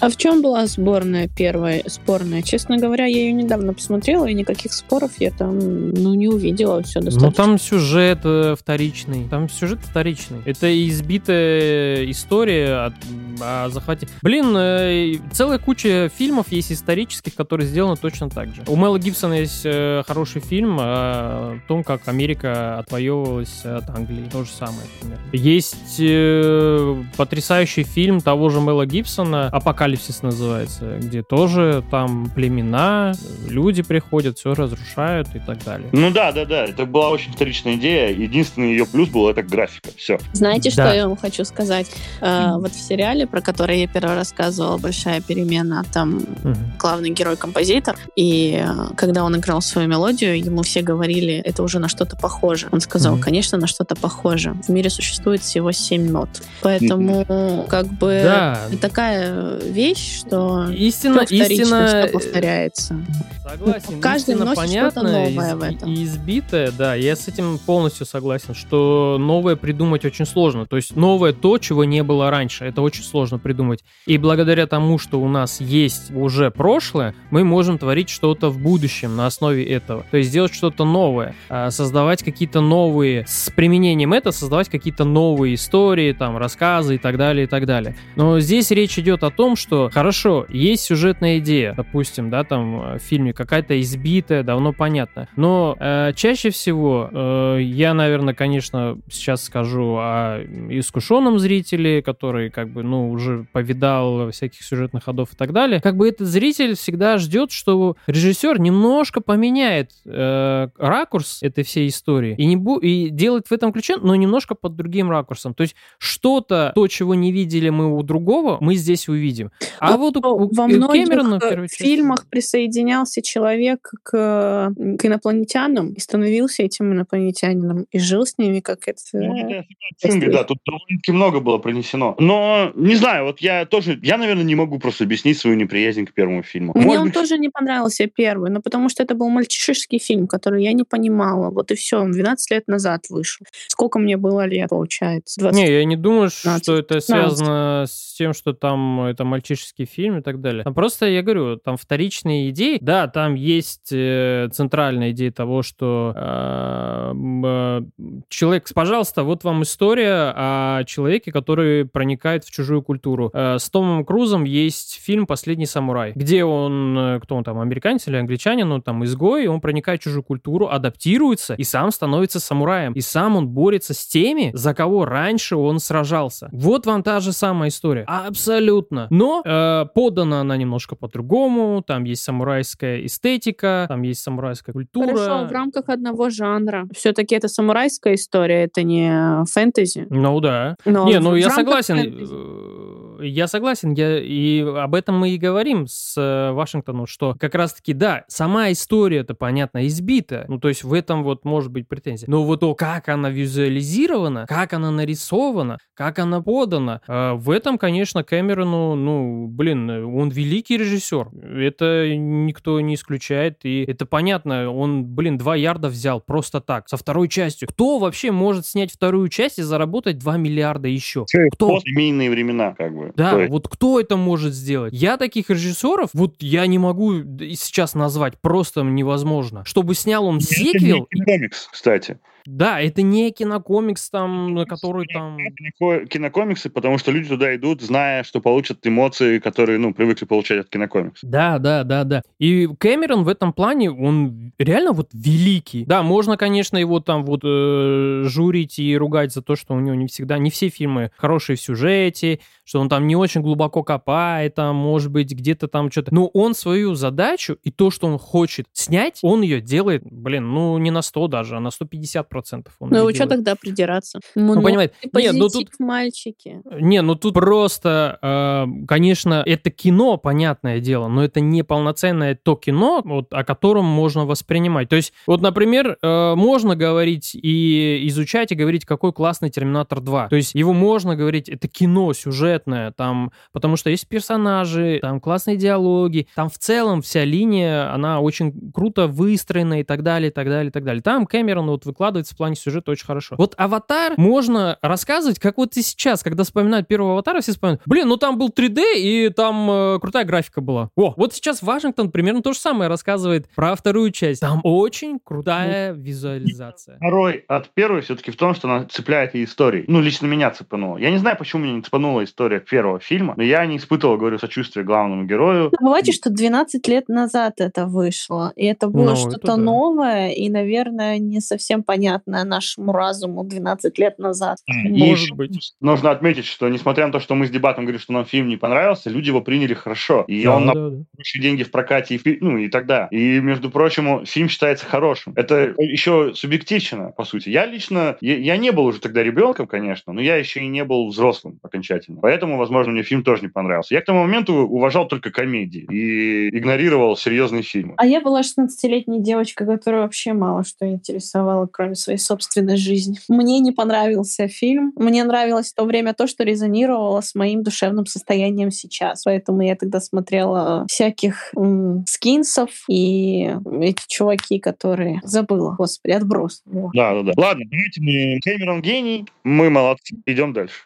А в чем была сборная первая, спорная? Честно говоря, я ее недавно посмотрела, и никаких споров я там, ну, не увидела. Все ну, достаточно. Ну, там сюжет э, вторичный. Там сюжет вторичный. Это избитая история о, о захвате. Блин, э, целая куча фильмов есть исторических, которые сделаны сделано точно так же. У Мэла Гибсона есть э, хороший фильм о том, как Америка отвоевывалась от Англии. То же самое, например. Есть э, потрясающий фильм того же Мэла Гибсона, «Апокалипсис» называется, где тоже там племена, люди приходят, все разрушают и так далее. Ну да, да, да, это была очень вторичная идея. Единственный ее плюс был это графика. Все. Знаете, да. что я вам хочу сказать? Э, вот в сериале, про который я первый рассказывала, «Большая перемена», там угу. главный герой композитор композитор, и э, когда он играл свою мелодию, ему все говорили, это уже на что-то похоже. Он сказал, mm-hmm. конечно, на что-то похоже. В мире существует всего семь нот. Поэтому, mm-hmm. как бы, да. такая вещь, что истина, истина что повторяется. Согласен. Каждый истина носит что-то новое из, в этом. И избитое, да, я с этим полностью согласен, что новое придумать очень сложно. То есть новое то, чего не было раньше. Это очень сложно придумать. И благодаря тому, что у нас есть уже прошлое, мы можем можем творить что-то в будущем на основе этого. То есть сделать что-то новое, а, создавать какие-то новые, с применением этого создавать какие-то новые истории, там, рассказы и так далее, и так далее. Но здесь речь идет о том, что, хорошо, есть сюжетная идея, допустим, да, там в фильме какая-то избитая, давно понятно. Но э, чаще всего э, я, наверное, конечно, сейчас скажу о искушенном зрителе, который, как бы, ну, уже повидал всяких сюжетных ходов и так далее. Как бы этот зритель всегда ждет, что режиссер немножко поменяет э, ракурс этой всей истории и, не бу- и делает в этом ключе, но немножко под другим ракурсом. То есть что-то, то, чего не видели мы у другого, мы здесь увидим. А но вот у, у, во многих Кэмерона, э, фильмах части... присоединялся человек к, к инопланетянам и становился этим инопланетянином и жил с ними как это... Ну, да, да, тут довольно-таки много было принесено. Но, не знаю, вот я тоже, я, наверное, не могу просто объяснить свою неприязнь к первому фильму. Мне Может он быть, тоже не не понравился первый, но потому что это был мальчишеский фильм, который я не понимала. Вот и все, он 12 лет назад вышел. Сколько мне было лет, получается? 20... Не, я не думаю, 15, что это 15. связано с тем, что там это мальчишеский фильм и так далее. Там просто, я говорю, там вторичные идеи. Да, там есть э, центральная идея того, что э, э, человек, пожалуйста, вот вам история о человеке, который проникает в чужую культуру. Э, с Томом Крузом есть фильм «Последний самурай», где он, э, кто он там, американец или англичанин, он там изгой, он проникает в чужую культуру, адаптируется и сам становится самураем. И сам он борется с теми, за кого раньше он сражался. Вот вам та же самая история. Абсолютно. Но э, подана она немножко по-другому. Там есть самурайская эстетика, там есть самурайская культура. Хорошо, в рамках одного жанра. Все-таки это самурайская история, это не фэнтези. Ну да. Но не, ну я согласен. Фэнтези я согласен, я, и об этом мы и говорим с э, Вашингтоном, что как раз-таки, да, сама история-то, понятно, избита, ну, то есть в этом вот может быть претензия, но вот то, как она визуализирована, как она нарисована, как она подана, э, в этом, конечно, Кэмерону, ну, блин, он великий режиссер, это никто не исключает, и это понятно, он, блин, два ярда взял просто так, со второй частью. Кто вообще может снять вторую часть и заработать 2 миллиарда еще? Кто? Семейные времена, как бы. Да, есть... вот кто это может сделать? Я таких режиссеров, вот я не могу сейчас назвать, просто невозможно. Чтобы снял он сиквел... Это не комикс, кстати. Да, это не кинокомикс, там, на который там... Кинокомиксы, потому что люди туда идут, зная, что получат эмоции, которые, ну, привыкли получать от кинокомикса. Да, да, да, да. И Кэмерон в этом плане, он реально вот великий. Да, можно, конечно, его там вот э, журить и ругать за то, что у него не всегда, не все фильмы хорошие в сюжете, что он там не очень глубоко копает, там, может быть, где-то там что-то. Но он свою задачу и то, что он хочет снять, он ее делает, блин, ну, не на 100 даже, а на 150 процентов. Ну, что тогда придираться? Ну, понимаете, нет, ну тут... мальчики. Не, ну тут просто, э, конечно, это кино, понятное дело, но это не полноценное то кино, вот, о котором можно воспринимать. То есть, вот, например, э, можно говорить и изучать, и говорить, какой классный Терминатор 2. То есть, его можно говорить, это кино сюжетное, там, потому что есть персонажи, там классные диалоги, там в целом вся линия, она очень круто выстроена и так далее, и так далее, и так далее. Там Кэмерон вот выкладывает делается в плане сюжета очень хорошо. Вот «Аватар» можно рассказывать, как вот и сейчас, когда вспоминают первого «Аватара», все вспоминают, блин, ну там был 3D, и там э, крутая графика была. О, вот сейчас Вашингтон примерно то же самое рассказывает про вторую часть. Там очень крутая ну, визуализация. Второй от первой все-таки в том, что она цепляет и историей. Ну, лично меня цепануло. Я не знаю, почему меня не цепанула история первого фильма, но я не испытывал, говорю, сочувствия главному герою. Забывайте, что 12 лет назад это вышло, и это было ну, что-то да. новое, и, наверное, не совсем понятно непонятное нашему разуму 12 лет назад. Может быть. Нужно отметить, что несмотря на то, что мы с дебатом говорили, что нам фильм не понравился, люди его приняли хорошо. И да, он да, на большие деньги в прокате, и, ну и тогда. И, между прочим, фильм считается хорошим. Это еще субъективно, по сути. Я лично, я, я не был уже тогда ребенком, конечно, но я еще и не был взрослым окончательно. Поэтому, возможно, мне фильм тоже не понравился. Я к тому моменту уважал только комедии и игнорировал серьезные фильмы. А я была 16-летней девочкой, которая вообще мало что интересовала, кроме своей собственной жизни. Мне не понравился фильм. Мне нравилось в то время то, что резонировало с моим душевным состоянием сейчас. Поэтому я тогда смотрела всяких м, скинсов и эти чуваки, которые... Забыла, господи, отброс. Да, да, да. Ладно, давайте мы Кэмерон гений, мы молодцы, идем дальше.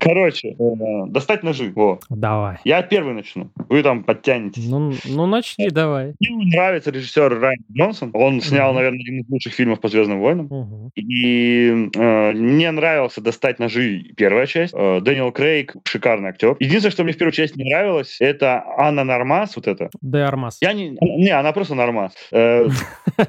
Короче, э, достать ножи. Во. Давай. Я первый начну. Вы там подтянетесь. Ну, ну начни, давай. Мне нравится режиссер Райан Джонсон. Он снял, наверное, один из лучших фильмов по Звездным войнам. uh И э, мне нравился достать ножи первая часть. Э, Дэниел Крейг шикарный актер. Единственное, что мне в первую часть не нравилось, это Анна Нормас, вот это. Де Армас. Я не, не, она просто Нормас. Э,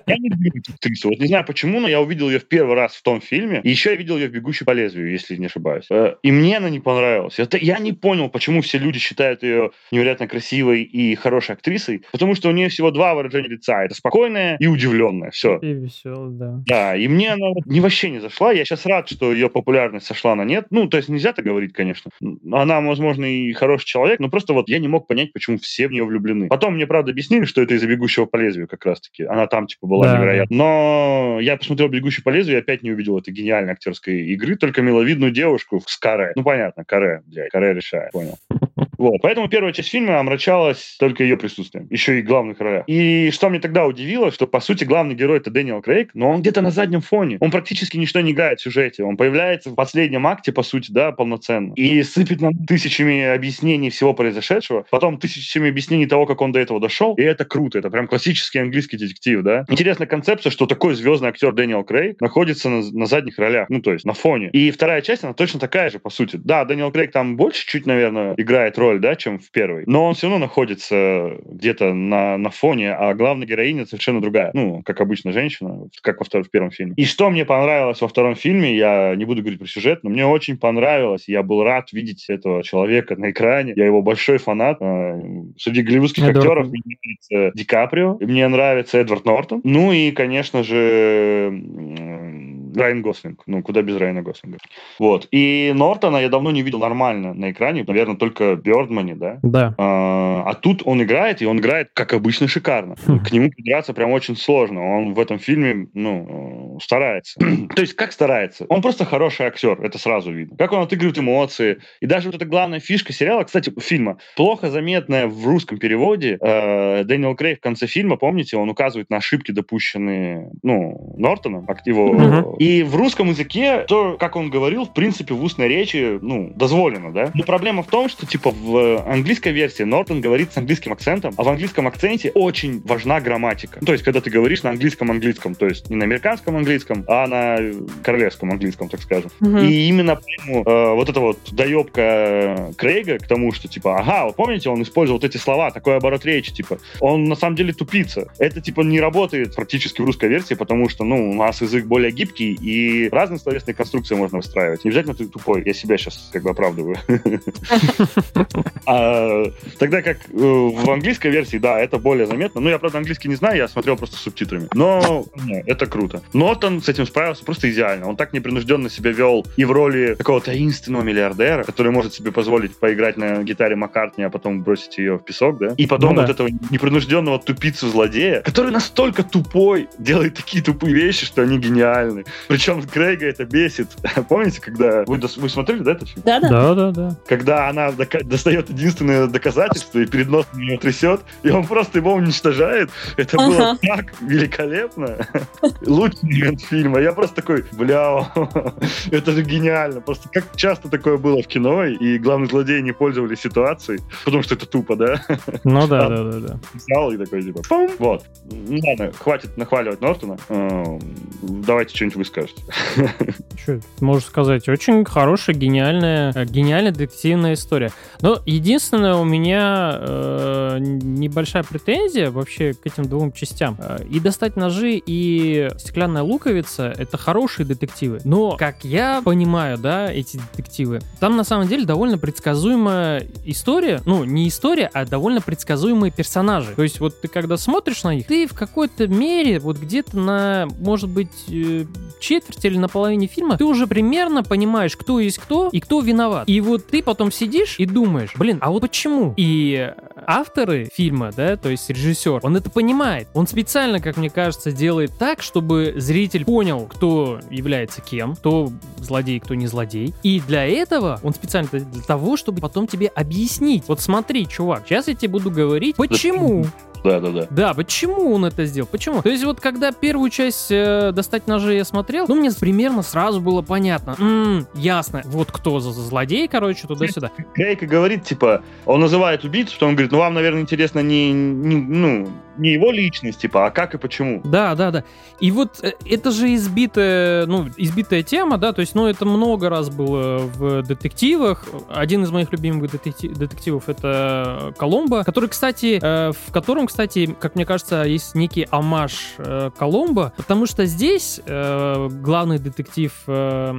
я не люблю актрису. Вот не знаю почему, но я увидел ее в первый раз в том фильме. И еще я видел ее в «Бегущей по лезвию», если не ошибаюсь. И мне она не понравилась. Это, я не понял, почему все люди считают ее невероятно красивой и хорошей актрисой, потому что у нее всего два выражения лица. Это спокойное и удивленное. Все. И веселое, да. Да, и мне она не вообще не зашла. Я сейчас рад, что ее популярность сошла на нет. Ну, то есть нельзя так говорить, конечно. Она, возможно, и хороший человек, но просто вот я не мог понять, почему все в нее влюблены. Потом мне, правда, объяснили, что это из-за «Бегущего по лезвию» как раз-таки. Она там, типа, была да. невероятна. Но я посмотрел «Бегущий по лезвию» и опять не увидел этой гениальной актерской игры, только миловидную девушку с каре. Ну, понятно, каре, блядь, каре решает, понял. Вот. Поэтому первая часть фильма омрачалась только ее присутствием. Еще и главных ролях. И что мне тогда удивило, что, по сути, главный герой это Дэниел Крейг, но он где-то на заднем фоне. Он практически ничто не играет в сюжете. Он появляется в последнем акте, по сути, да, полноценно. И сыпет нам тысячами объяснений всего произошедшего, потом тысячами объяснений того, как он до этого дошел. И это круто. Это прям классический английский детектив, да. Интересная концепция, что такой звездный актер Дэниел Крейг находится на, на задних ролях, ну, то есть на фоне. И вторая часть, она точно такая же, по сути. Да, Дэниел Крейг там больше чуть, наверное, играет роль, роль, да, чем в первой. Но он все равно находится где-то на, на фоне, а главная героиня совершенно другая. Ну, как обычно, женщина, как во втором, в первом фильме. И что мне понравилось во втором фильме, я не буду говорить про сюжет, но мне очень понравилось. Я был рад видеть этого человека на экране. Я его большой фанат. А, среди голливудских Эдвард. актеров мне нравится Ди Каприо, мне нравится Эдвард Нортон. Ну и, конечно же, Райан Гослинг. Ну, куда без Райана Гослинга. Вот. И Нортона я давно не видел нормально на экране. Наверное, только Бёрдмане, да? Да. А, а тут он играет, и он играет, как обычно, шикарно. Хм. К нему придраться прям очень сложно. Он в этом фильме, ну, старается. То есть, как старается? Он просто хороший актер, это сразу видно. Как он отыгрывает эмоции. И даже вот эта главная фишка сериала, кстати, фильма, плохо заметная в русском переводе. Э, Дэниел Крей в конце фильма, помните, он указывает на ошибки, допущенные, ну, Нортоном, его. И в русском языке то, как он говорил, в принципе, в устной речи, ну, дозволено, да? Но проблема в том, что, типа, в английской версии Нортон говорит с английским акцентом, а в английском акценте очень важна грамматика. Ну, то есть, когда ты говоришь на английском-английском, то есть не на американском английском, а на королевском английском, так скажем. Угу. И именно поэтому э, вот эта вот доебка Крейга к тому, что, типа, ага, вот помните, он использовал вот эти слова, такой оборот речи, типа, он на самом деле тупица. Это, типа, не работает практически в русской версии, потому что, ну, у нас язык более гибкий, и разные словесные конструкции можно выстраивать. Не обязательно ты тупой, я себя сейчас как бы оправдываю. А, тогда как э, в английской версии, да, это более заметно. Ну, я, правда, английский не знаю, я смотрел просто с субтитрами. Но это круто. Нотон с этим справился просто идеально. Он так непринужденно себя вел и в роли такого таинственного миллиардера, который может себе позволить поиграть на гитаре Маккартни, а потом бросить ее в песок, да? И потом ну, вот этого непринужденного тупицу-злодея, который настолько тупой, делает такие тупые вещи, что они гениальны. Причем Крейга это бесит. Помните, когда... Вы, вы смотрели, да, этот фильм? Да, да. Да, да, да. Когда она достает единственное доказательство и перед носом его трясет, и он просто его уничтожает. Это ага. было так великолепно. Лучший момент фильма. Я просто такой, бля, это же гениально. Просто как часто такое было в кино, и главные злодеи не пользовались ситуацией, потому что это тупо, да? Ну да, да, да, да. Взял и такой, типа, пум, вот. Ну ладно, хватит нахваливать Нортона. Эм, давайте что-нибудь скажете. Что можно сказать? Очень хорошая, гениальная, э, гениальная детективная история. Но единственное, у меня э, небольшая претензия вообще к этим двум частям. Э, и «Достать ножи» и «Стеклянная луковица» — это хорошие детективы. Но, как я понимаю, да, эти детективы, там на самом деле довольно предсказуемая история. Ну, не история, а довольно предсказуемые персонажи. То есть вот ты когда смотришь на них, ты в какой-то мере вот где-то на, может быть, э, четверти или на половине фильма ты уже примерно понимаешь, кто есть кто и кто виноват. И вот ты потом сидишь и думаешь, блин, а вот почему? И авторы фильма, да, то есть режиссер, он это понимает. Он специально, как мне кажется, делает так, чтобы зритель понял, кто является кем, кто злодей, кто не злодей. И для этого он специально для того, чтобы потом тебе объяснить. Вот смотри, чувак, сейчас я тебе буду говорить, почему да, да, да. Да, почему он это сделал? Почему? То есть вот когда первую часть э, «Достать ножи» я смотрел, ну, мне примерно сразу было понятно. М-м, ясно, вот кто за злодей, короче, туда-сюда. Крейка говорит, типа, он называет убийцу, потом говорит, ну, вам, наверное, интересно не, не ну, не его личность, типа, а как и почему. Да, да, да. И вот э, это же избитая, ну, избитая тема, да, то есть, ну, это много раз было в детективах. Один из моих любимых детектив, детективов это Коломбо, который, кстати, э, в котором, кстати, как мне кажется, есть некий амаш э, Коломбо, потому что здесь э, главный детектив, э,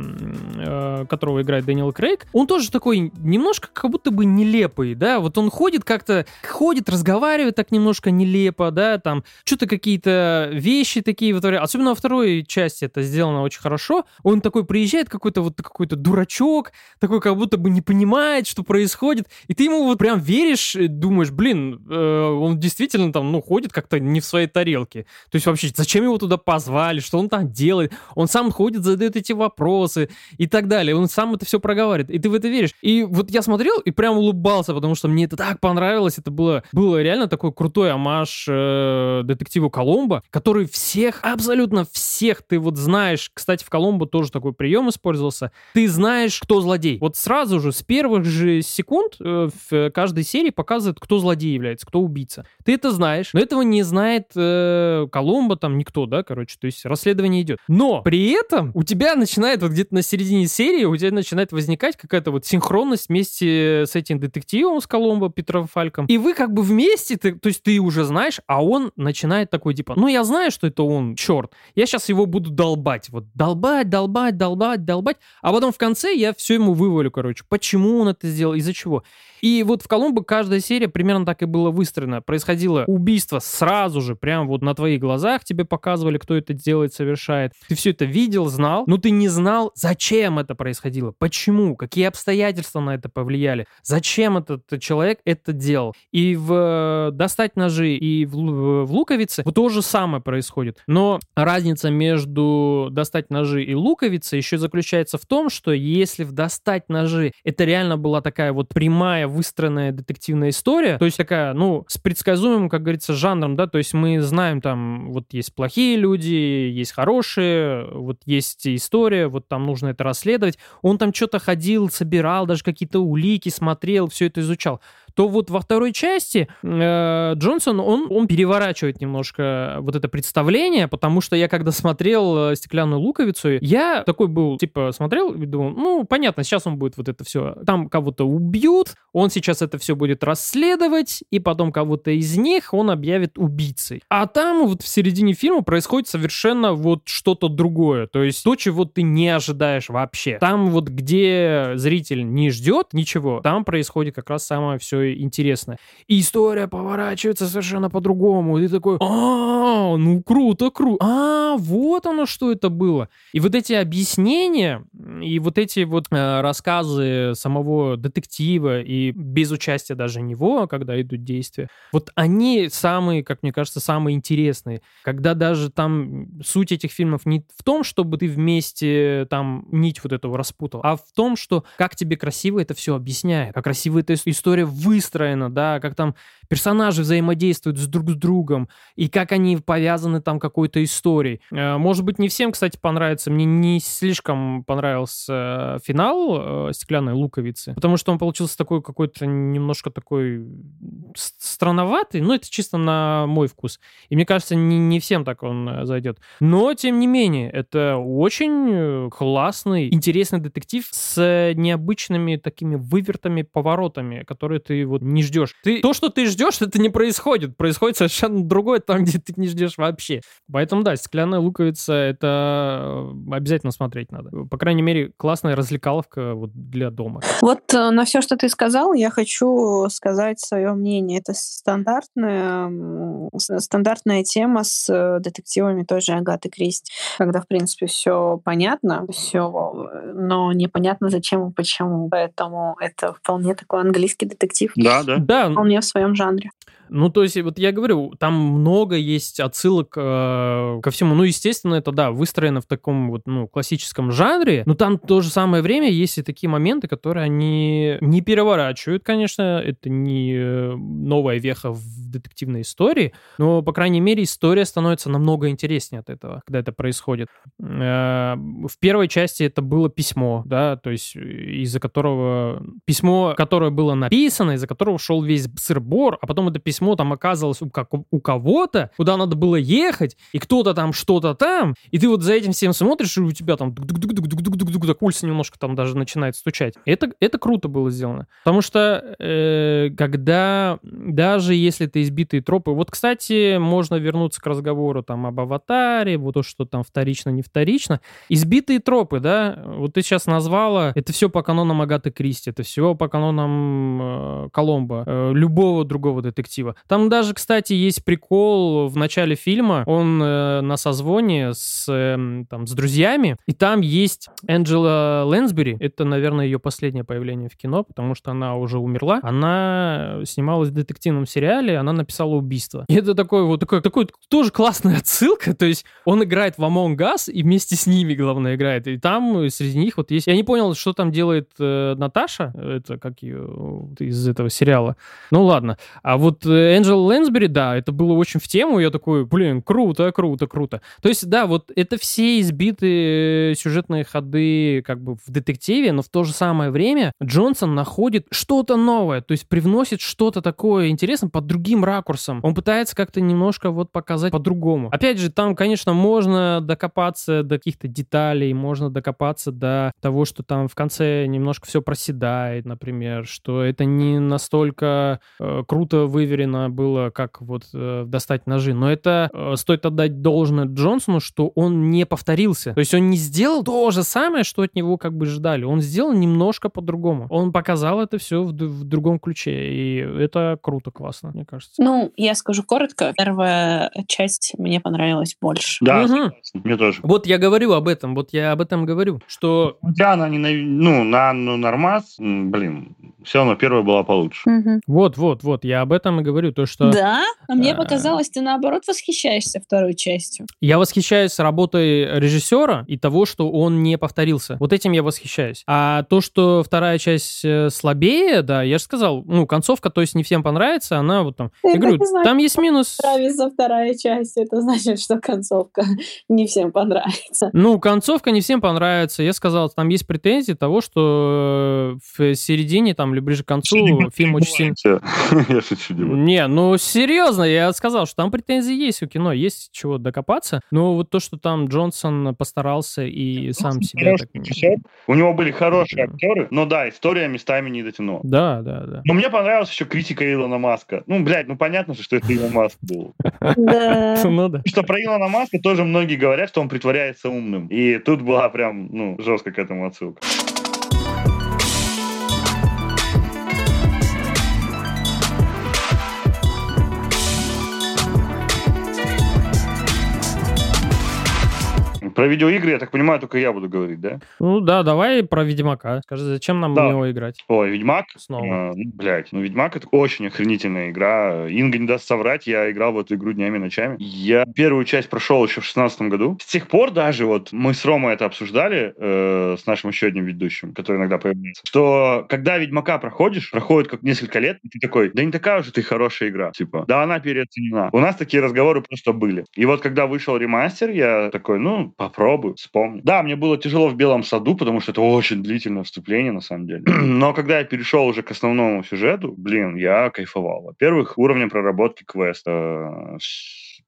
э, которого играет Дэниел Крейг, он тоже такой немножко как будто бы нелепый, да, вот он ходит как-то, ходит, разговаривает так немножко нелепо, да, там что-то какие-то вещи такие вытворяет, особенно во второй части это сделано очень хорошо, он такой приезжает какой-то вот какой-то дурачок, такой как будто бы не понимает, что происходит, и ты ему вот прям веришь, думаешь, блин, э, он действительно там, ну, ходит как-то не в своей тарелке. То есть вообще, зачем его туда позвали, что он там делает? Он сам ходит, задает эти вопросы и так далее. Он сам это все проговаривает, и ты в это веришь. И вот я смотрел и прям улыбался, потому что мне это так понравилось. Это было, было реально такой крутой амаш э, детективу Коломбо, который всех, абсолютно всех, ты вот знаешь, кстати, в Коломбо тоже такой прием использовался, ты знаешь, кто злодей. Вот сразу же, с первых же секунд э, в каждой серии показывает, кто злодей является, кто убийца. Ты это знаешь, но этого не знает э, Коломбо, там никто, да, короче, то есть расследование идет. Но при этом у тебя начинает вот где-то на середине серии, у тебя начинает возникать какая-то вот синхронность вместе с этим детективом, с Коломбо, Петром Фальком, и вы как бы вместе, ты, то есть ты уже знаешь, а он начинает такой, типа, ну я знаю, что это он, черт, я сейчас его буду долбать, вот долбать, долбать, долбать, долбать, а потом в конце я все ему вывалю, короче, почему он это сделал, из-за чего. И вот в Коломбо каждая серия примерно так и было выстроена. Происходило убийство сразу же, прям вот на твоих глазах тебе показывали, кто это делает, совершает. Ты все это видел, знал, но ты не знал, зачем это происходило, почему, какие обстоятельства на это повлияли, зачем этот человек это делал. И в «Достать ножи» и в, в «Луковице» вот то же самое происходит. Но разница между «Достать ножи» и «Луковице» еще заключается в том, что если в «Достать ножи» это реально была такая вот прямая выстроенная детективная история, то есть такая, ну, с предсказуемым, как говорится, жанром, да, то есть мы знаем там, вот есть плохие люди, есть хорошие, вот есть история, вот там нужно это расследовать. Он там что-то ходил, собирал даже какие-то улики, смотрел, все это изучал то вот во второй части э, Джонсон, он, он переворачивает немножко вот это представление, потому что я когда смотрел э, «Стеклянную луковицу», я такой был, типа, смотрел и думал, ну, понятно, сейчас он будет вот это все, там кого-то убьют, он сейчас это все будет расследовать, и потом кого-то из них он объявит убийцей. А там вот в середине фильма происходит совершенно вот что-то другое, то есть то, чего ты не ожидаешь вообще. Там вот где зритель не ждет ничего, там происходит как раз самое все интересно. И история поворачивается совершенно по-другому. Ты такой, а, ну круто, круто. А, вот оно, что это было. И вот эти объяснения, и вот эти вот э, рассказы самого детектива, и без участия даже него, когда идут действия, вот они самые, как мне кажется, самые интересные. Когда даже там суть этих фильмов не в том, чтобы ты вместе там нить вот этого распутал, а в том, что как тебе красиво это все объясняет, как красиво эта история вы выстроено, да, как там персонажи взаимодействуют с друг с другом, и как они повязаны там какой-то историей. Э, может быть, не всем, кстати, понравится. Мне не слишком понравился финал э, «Стеклянной луковицы», потому что он получился такой какой-то немножко такой странноватый, но это чисто на мой вкус. И мне кажется, не, не всем так он э, зайдет. Но, тем не менее, это очень классный, интересный детектив с необычными такими вывертами, поворотами, которые ты вот не ждешь. Ты, то, что ты ждешь, это не происходит. Происходит совершенно другое там, где ты не ждешь вообще. Поэтому, да, «Стеклянная луковица» — это э, обязательно смотреть надо. По крайней мере, классная развлекаловка вот для дома. Вот э, на все, что ты сказал, я хочу сказать свое мнение. Это стандартная, стандартная тема с э, детективами той же Агаты Кристи, когда, в принципе, все понятно, все, но непонятно зачем и почему. Поэтому это вполне такой английский детектив. Да, да. Да. Вполне в своем жанре жанре. Ну, то есть, вот я говорю, там много есть отсылок э, ко всему. Ну, естественно, это, да, выстроено в таком вот, ну, классическом жанре, но там в то же самое время есть и такие моменты, которые они не переворачивают, конечно, это не э, новая веха в детективной истории, но, по крайней мере, история становится намного интереснее от этого, когда это происходит. Э, в первой части это было письмо, да, то есть из-за которого... Письмо, которое было написано, из-за которого шел весь сыр-бор, а потом это письмо письмо там оказывалось у, как, у кого-то, куда надо было ехать, и кто-то там что-то там, и ты вот за этим всем смотришь, и у тебя там пульс немножко там даже начинает стучать. Это, это круто было сделано. Потому что э, когда даже если ты избитые тропы... Вот, кстати, можно вернуться к разговору там об аватаре, вот то, что там вторично, не вторично. Избитые тропы, да, вот ты сейчас назвала, это все по канонам Агаты Кристи, это все по канонам э, Коломбо, э, любого другого детектива. Там даже, кстати, есть прикол в начале фильма. Он э, на созвоне с, э, там, с друзьями, и там есть Энджела Лэнсбери. Это, наверное, ее последнее появление в кино, потому что она уже умерла. Она снималась в детективном сериале, она написала убийство. И это такой вот такой, такой тоже классная отсылка. То есть он играет в Among Us и вместе с ними, главное, играет. И там среди них вот есть... Я не понял, что там делает э, Наташа, это как ее из этого сериала. Ну ладно. А вот Энджел Лэнсбери, да, это было очень в тему, я такой, блин, круто, круто, круто. То есть, да, вот это все избитые сюжетные ходы как бы в детективе, но в то же самое время Джонсон находит что-то новое, то есть привносит что-то такое интересное под другим ракурсом. Он пытается как-то немножко вот показать по-другому. Опять же, там, конечно, можно докопаться до каких-то деталей, можно докопаться до того, что там в конце немножко все проседает, например, что это не настолько э, круто выверено было, как вот э, достать ножи. Но это э, стоит отдать должное Джонсону, что он не повторился. То есть он не сделал то же самое, что от него как бы ждали. Он сделал немножко по-другому. Он показал это все в, в другом ключе. И это круто, классно, мне кажется. Ну, я скажу коротко. Первая часть мне понравилась больше. Да, угу. мне тоже. Вот я говорю об этом, вот я об этом говорю, что... Да, она не на, ну, на ну, нормас, блин, все равно первая была получше. Угу. Вот, вот, вот, я об этом и говорю, то что... Да? А мне показалось, ты наоборот восхищаешься второй частью. Я восхищаюсь работой режиссера и того, что он не повторился. Вот этим я восхищаюсь. А то, что вторая часть э, слабее, да, я же сказал, ну, концовка, то есть не всем понравится, она вот там... Я, я говорю, там есть минус... Нравится вторая часть, это значит, что концовка не всем понравится. Ну, концовка не всем понравится. Я сказал, там есть претензии того, что э, в середине там или ближе к концу фильм очень сильно... Я шучу, Не, ну серьезно, я сказал, что там претензии есть у кино, есть чего докопаться, но вот то, что там Джонсон постарался и сам себя... Так... У него были хорошие актеры, но да, история местами не дотянула. Да, да, да. Но мне понравилась еще критика Илона Маска. Ну, блядь, ну понятно же, что это Илон Маск был. Да. Ну да. Что про Илона Маска тоже многие говорят, что он притворяется умным. И тут была прям, ну, жестко к этому отсылка. Про видеоигры, я так понимаю, только я буду говорить, да? Ну да, давай про Ведьмака. Скажи, зачем нам да. в него играть? Ой, Ведьмак? Снова. Э, ну, блядь, ну Ведьмак это очень охренительная игра. Инга не даст соврать, я играл в эту игру днями и ночами. Я первую часть прошел еще в шестнадцатом году. С тех пор даже вот мы с Ромой это обсуждали э, с нашим еще одним ведущим, который иногда появляется, что когда Ведьмака проходишь, проходит как несколько лет, и ты такой, да не такая уже ты хорошая игра. Типа, да она переоценена. У нас такие разговоры просто были. И вот когда вышел ремастер, я такой, ну, попробую, вспомню. Да, мне было тяжело в Белом саду, потому что это очень длительное вступление, на самом деле. Но когда я перешел уже к основному сюжету, блин, я кайфовал. Во-первых, уровнем проработки квеста,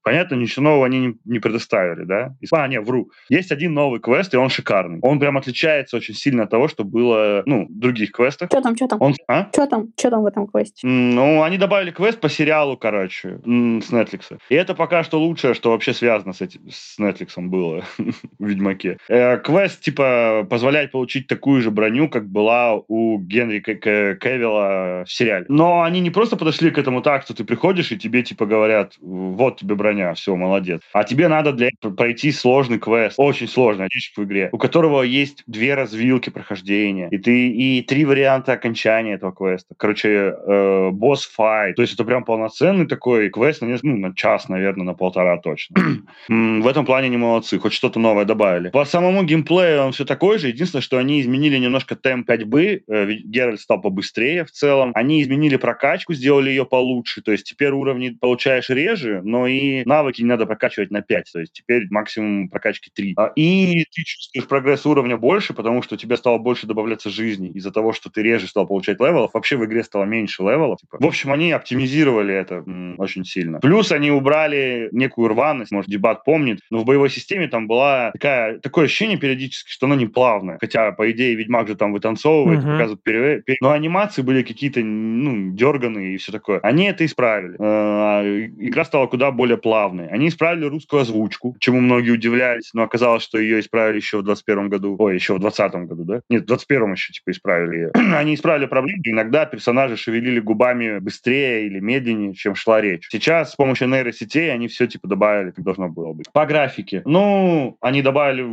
Понятно, ничего нового они не, не предоставили, да? А, не, вру. Есть один новый квест, и он шикарный. Он прям отличается очень сильно от того, что было, ну, в других квестах. Что там, что там? Он... А? Что там? Что там в этом квесте? Ну, они добавили квест по сериалу, короче, с Netflix. И это пока что лучшее, что вообще связано с этим, с Netflix было в Ведьмаке. Э, квест, типа, позволяет получить такую же броню, как была у Генри Кевилла в сериале. Но они не просто подошли к этому так, что ты приходишь, и тебе, типа, говорят, вот тебе броня броня, все, молодец. А тебе надо для этого пройти сложный квест, очень сложный в игре, у которого есть две развилки прохождения, и ты и три варианта окончания этого квеста. Короче, э, босс-файт. То есть это прям полноценный такой квест на, ну, на час, наверное, на полтора точно. в этом плане не молодцы, хоть что-то новое добавили. По самому геймплею он все такой же, единственное, что они изменили немножко темп ходьбы, э, Геральт стал побыстрее в целом. Они изменили прокачку, сделали ее получше, то есть теперь уровни получаешь реже, но и навыки не надо прокачивать на 5, то есть теперь максимум прокачки 3. А, и ты чувствуешь прогресс уровня больше, потому что у тебя стало больше добавляться жизни из-за того, что ты реже стал получать левелов. Вообще в игре стало меньше левелов. Типа. В общем, они оптимизировали это м, очень сильно. Плюс они убрали некую рваность, может, дебат помнит, но в боевой системе там была такая, такое ощущение периодически, что она не плавная. Хотя, по идее, Ведьмак же там вытанцовывает, uh-huh. показывает пере... Но анимации были какие-то, ну, дерганые и все такое. Они это исправили. А, игра стала куда более плавной плавные. Они исправили русскую озвучку, чему многие удивлялись, но оказалось, что ее исправили еще в 21 году. Ой, еще в 20 году, да? Нет, в 21 еще типа исправили ее. Они исправили проблему. Иногда персонажи шевелили губами быстрее или медленнее, чем шла речь. Сейчас с помощью нейросетей они все типа добавили, как должно было быть. По графике. Ну, они добавили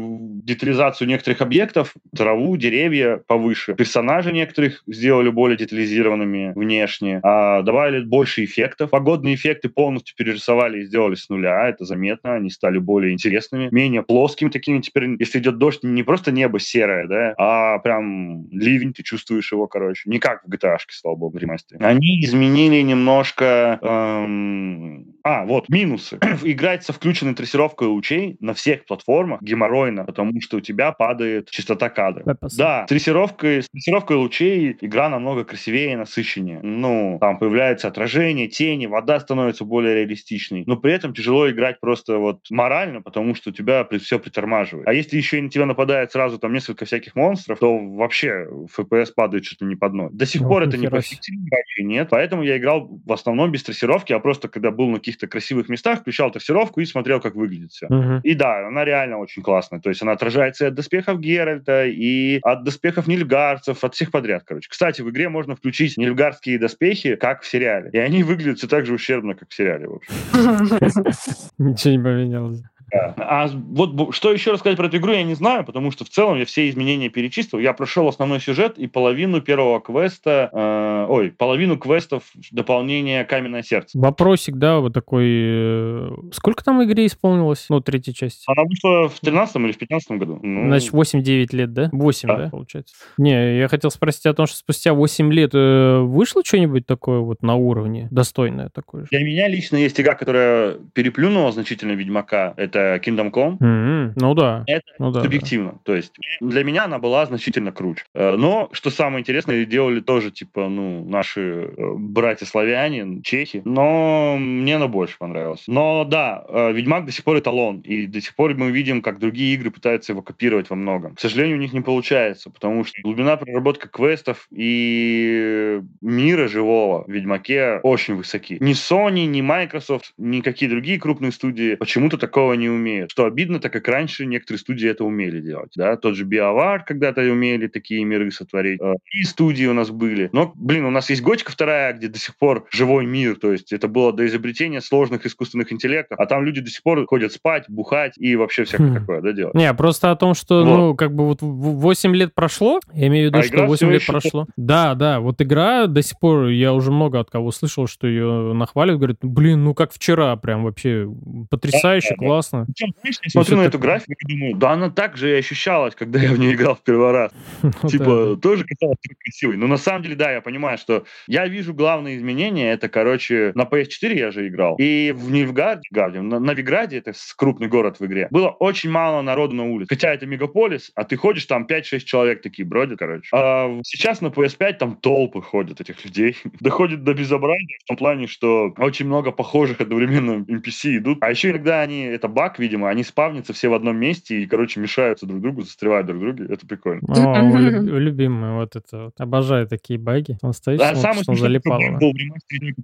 детализацию некоторых объектов, траву, деревья повыше. Персонажи некоторых сделали более детализированными внешне. А добавили больше эффектов. Погодные эффекты полностью перерисовали и сделали сделали с нуля, это заметно, они стали более интересными, менее плоскими такими. Теперь, если идет дождь, не просто небо серое, да, а прям ливень, ты чувствуешь его, короче. Не как в GTA, слава богу, ремастере. Они изменили немножко... Эм... А, вот, минусы. Играть со включенной трассировкой лучей на всех платформах геморройно, потому что у тебя падает частота кадра. Да, с трассировкой, с трассировкой лучей игра намного красивее и насыщеннее. Ну, там появляется отражение, тени, вода становится более реалистичной. Но при этом тяжело играть просто вот морально, потому что у тебя все притормаживает. А если еще и на тебя нападает сразу там несколько всяких монстров, то вообще FPS падает чуть ли не под ноль. До сих ну, пор это не профессионально нет. Поэтому я играл в основном без трассировки, а просто когда был на каких-то красивых местах, включал трассировку и смотрел, как выглядит все. Угу. И да, она реально очень классная. То есть она отражается и от доспехов Геральта, и от доспехов Нильгарцев, от всех подряд, короче. Кстати, в игре можно включить нильгарские доспехи, как в сериале. И они выглядят все так же ущербно, как в сериале, в общем. Ничего не поменялось. А вот что еще рассказать про эту игру, я не знаю, потому что в целом я все изменения перечислил. Я прошел основной сюжет и половину первого квеста, э, ой, половину квестов дополнения «Каменное сердце». Вопросик, да, вот такой. Э, сколько там игре исполнилось? Ну, третья часть. Она вышла в 13 или в 15 году. Ну... Значит, 8-9 лет, да? 8, да. да, получается? Не, я хотел спросить о том, что спустя 8 лет э, вышло что-нибудь такое вот на уровне, достойное такое же? Для меня лично есть игра, которая переплюнула значительно Ведьмака. Это Kingdom Come. Mm-hmm. Ну да. Это ну, да, субъективно. Да. То есть для меня она была значительно круче. Э, но, что самое интересное, делали тоже, типа, ну, наши э, братья-славяне, чехи. Но мне она больше понравилась. Но да, э, Ведьмак до сих пор эталон. И до сих пор мы видим, как другие игры пытаются его копировать во многом. К сожалению, у них не получается, потому что глубина проработки квестов и мира живого в Ведьмаке очень высоки. Ни Sony, ни Microsoft, ни какие другие крупные студии почему-то такого не умеют. Что обидно, так как раньше некоторые студии это умели делать. Да? Тот же BioWare когда-то умели такие миры сотворить. Э, и студии у нас были. Но, блин, у нас есть Готика вторая, где до сих пор живой мир. То есть это было до изобретения сложных искусственных интеллектов. А там люди до сих пор ходят спать, бухать и вообще всякое хм. такое, да, делать. Не, просто о том, что, вот. ну, как бы вот 8 лет прошло, я имею в виду, а что 8 лет прошло. Да, да, вот игра до сих пор, я уже много от кого слышал, что ее нахваливают, говорят, блин, ну как вчера, прям вообще потрясающе, да, классно. Да. Причем, знаешь, я смотрю на эту графику и думаю, да она так же и ощущалась, когда я в нее играл в первый раз. Ну типа, тоже казалось красивой. Но на самом деле, да, я понимаю, что я вижу главные изменения. Это, короче, на PS4 я же играл. И в Нильфгарде, на Новиграде, это крупный город в игре, было очень мало народу на улице. Хотя это мегаполис, а ты ходишь, там 5-6 человек такие бродят, короче. А сейчас на PS5 там толпы ходят этих людей. Доходит до безобразия в том плане, что очень много похожих одновременно NPC идут. А еще иногда они, это баг, видимо, они спавнятся все в одном месте и, короче, мешаются друг другу, застревают друг друга. Это прикольно. О, любимый вот это вот. Обожаю такие баги. Он стоит, да, самый что залипал. был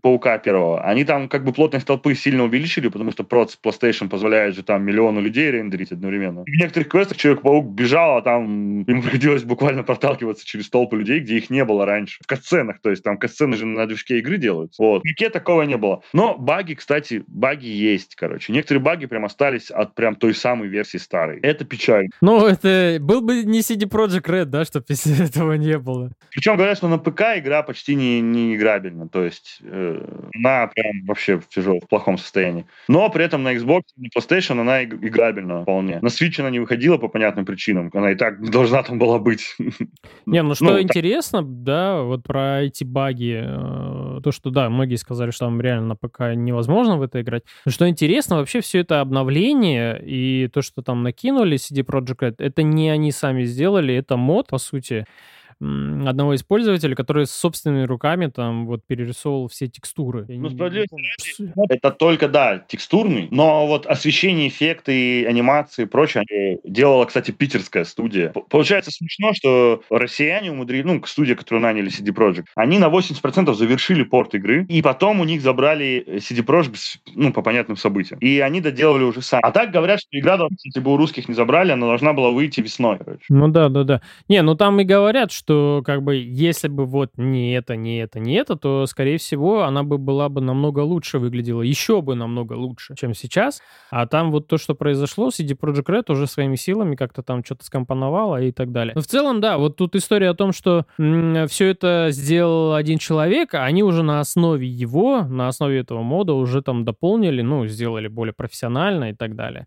Паука первого. Они там как бы плотность толпы сильно увеличили, потому что проц PlayStation позволяет же там миллиону людей рендерить одновременно. В некоторых квестах Человек-паук бежал, а там ему приходилось буквально проталкиваться через толпы людей, где их не было раньше. В катсценах, то есть там катсцены же на движке игры делаются. Вот. В Нике такого не было. Но баги, кстати, баги есть, короче. Некоторые баги прям остались от прям той самой версии старой. Это печально. Ну, это был бы не CD Projekt Red, да, чтобы этого не было. Причем говорят, что на ПК игра почти не, не играбельна. То есть э, она прям вообще в тяжелом, в плохом состоянии. Но при этом на Xbox на PlayStation она играбельна вполне. На Switch она не выходила по понятным причинам. Она и так должна там была быть. Не, ну что ну, интересно, так. да, вот про эти баги, э, то, что, да, многие сказали, что там реально на ПК невозможно в это играть. Но что интересно, вообще все это обновление и то, что там накинули CD Projekt это не они сами сделали, это мод, по сути одного из пользователей, который собственными руками там вот перерисовывал все текстуры. ну, справедливости это только, да, текстурный, но вот освещение, эффекты, анимации и прочее делала, кстати, питерская студия. Получается смешно, что россияне умудрились, ну, студия, которую наняли CD Projekt, они на 80% завершили порт игры, и потом у них забрали CD Projekt, ну, по понятным событиям. И они доделали уже сами. А так говорят, что игра, если бы у русских не забрали, она должна была выйти весной, короче. Ну да, да, да. Не, ну там и говорят, что что как бы если бы вот не это, не это, не это, то, скорее всего, она бы была бы намного лучше выглядела, еще бы намного лучше, чем сейчас. А там вот то, что произошло, CD Projekt Red уже своими силами как-то там что-то скомпоновала и так далее. Но в целом, да, вот тут история о том, что все это сделал один человек, а они уже на основе его, на основе этого мода уже там дополнили, ну, сделали более профессионально и так далее.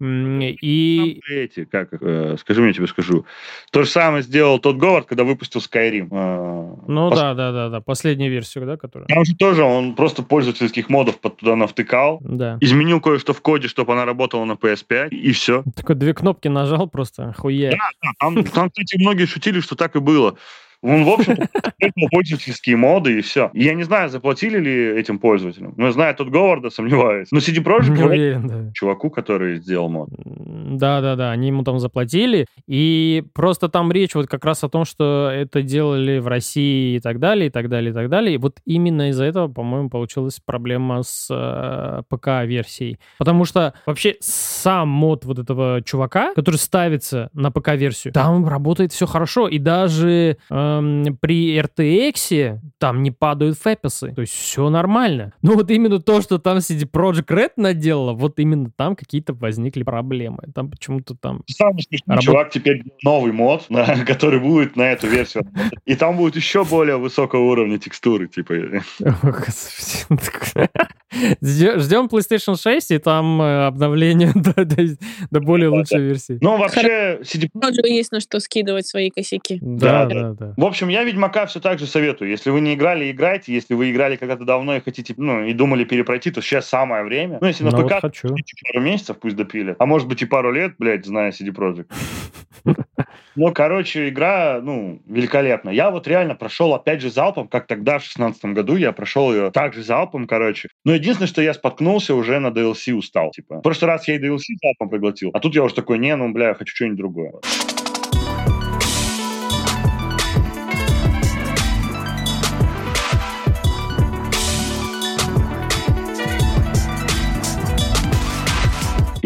И... Эти, как, э, скажи мне, я тебе скажу. То же самое сделал тот Говард, когда выпустил Skyrim. Э, ну пос... да, да, да, да, последнюю версию, да, которая... Там же тоже он просто пользовательских модов под туда навтыкал, да. изменил кое-что в коде, чтобы она работала на PS5, и все. Такой две кнопки нажал просто, хуя. Да, да там, там, кстати, многие шутили, что так и было. Он, в общем, пользовательские моды и все. Я не знаю, заплатили ли этим пользователям. Но знаю, тут Говарда, сомневаюсь. Но CD Projekt уверен, да. чуваку, который сделал мод. Да-да-да, они ему там заплатили. И просто там речь вот как раз о том, что это делали в России и так далее, и так далее, и так далее. И вот именно из-за этого, по-моему, получилась проблема с э, ПК-версией. Потому что вообще сам мод вот этого чувака, который ставится на ПК-версию, там работает все хорошо. И даже э, эм, при RTX там не падают фэписы. То есть все нормально. Но вот именно то, что там CD Project Red наделала, вот именно там какие-то возникли проблемы. Там почему-то там... Самый смешный работ... чувак теперь новый мод, да, который будет на эту версию. И там будет еще более высокого уровня текстуры, типа. Ждем PlayStation 6 и там э, обновление до, до, до более лучшей версии. Ну, вообще, CD... есть на что скидывать свои косяки. Да, да, да. В общем, я Ведьмака все так же советую. Если вы не играли, играйте. Если вы играли когда-то давно и хотите, ну, и думали перепройти, то сейчас самое время. Ну, если на ну, ПК, вот хочу. пару месяцев пусть допили. А может быть и пару лет, блядь, зная CD Projekt. Ну, короче, игра, ну, великолепная. Я вот реально прошел, опять же, залпом, как тогда, в шестнадцатом году, я прошел ее также залпом, короче. Но единственное, что я споткнулся, уже на DLC устал, типа. В прошлый раз я и DLC залпом проглотил, а тут я уже такой, не, ну, бля, хочу что-нибудь другое.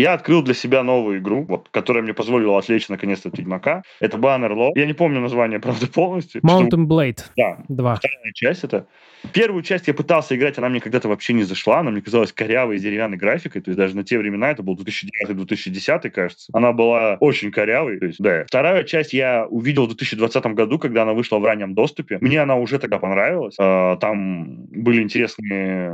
Я открыл для себя новую игру, вот, которая мне позволила отвлечь наконец-то от Ведьмака. Это Bannerlord. Я не помню название, правда, полностью. Mountain Blade. Да. Два. Вторая часть это. Первую часть я пытался играть, она мне когда-то вообще не зашла, она мне казалась корявой деревянной графикой, то есть даже на те времена, это был 2009-2010, кажется, она была очень корявой, то есть, да. Вторая часть я увидел в 2020 году, когда она вышла в раннем доступе. Мне она уже тогда понравилась. А, там были интересные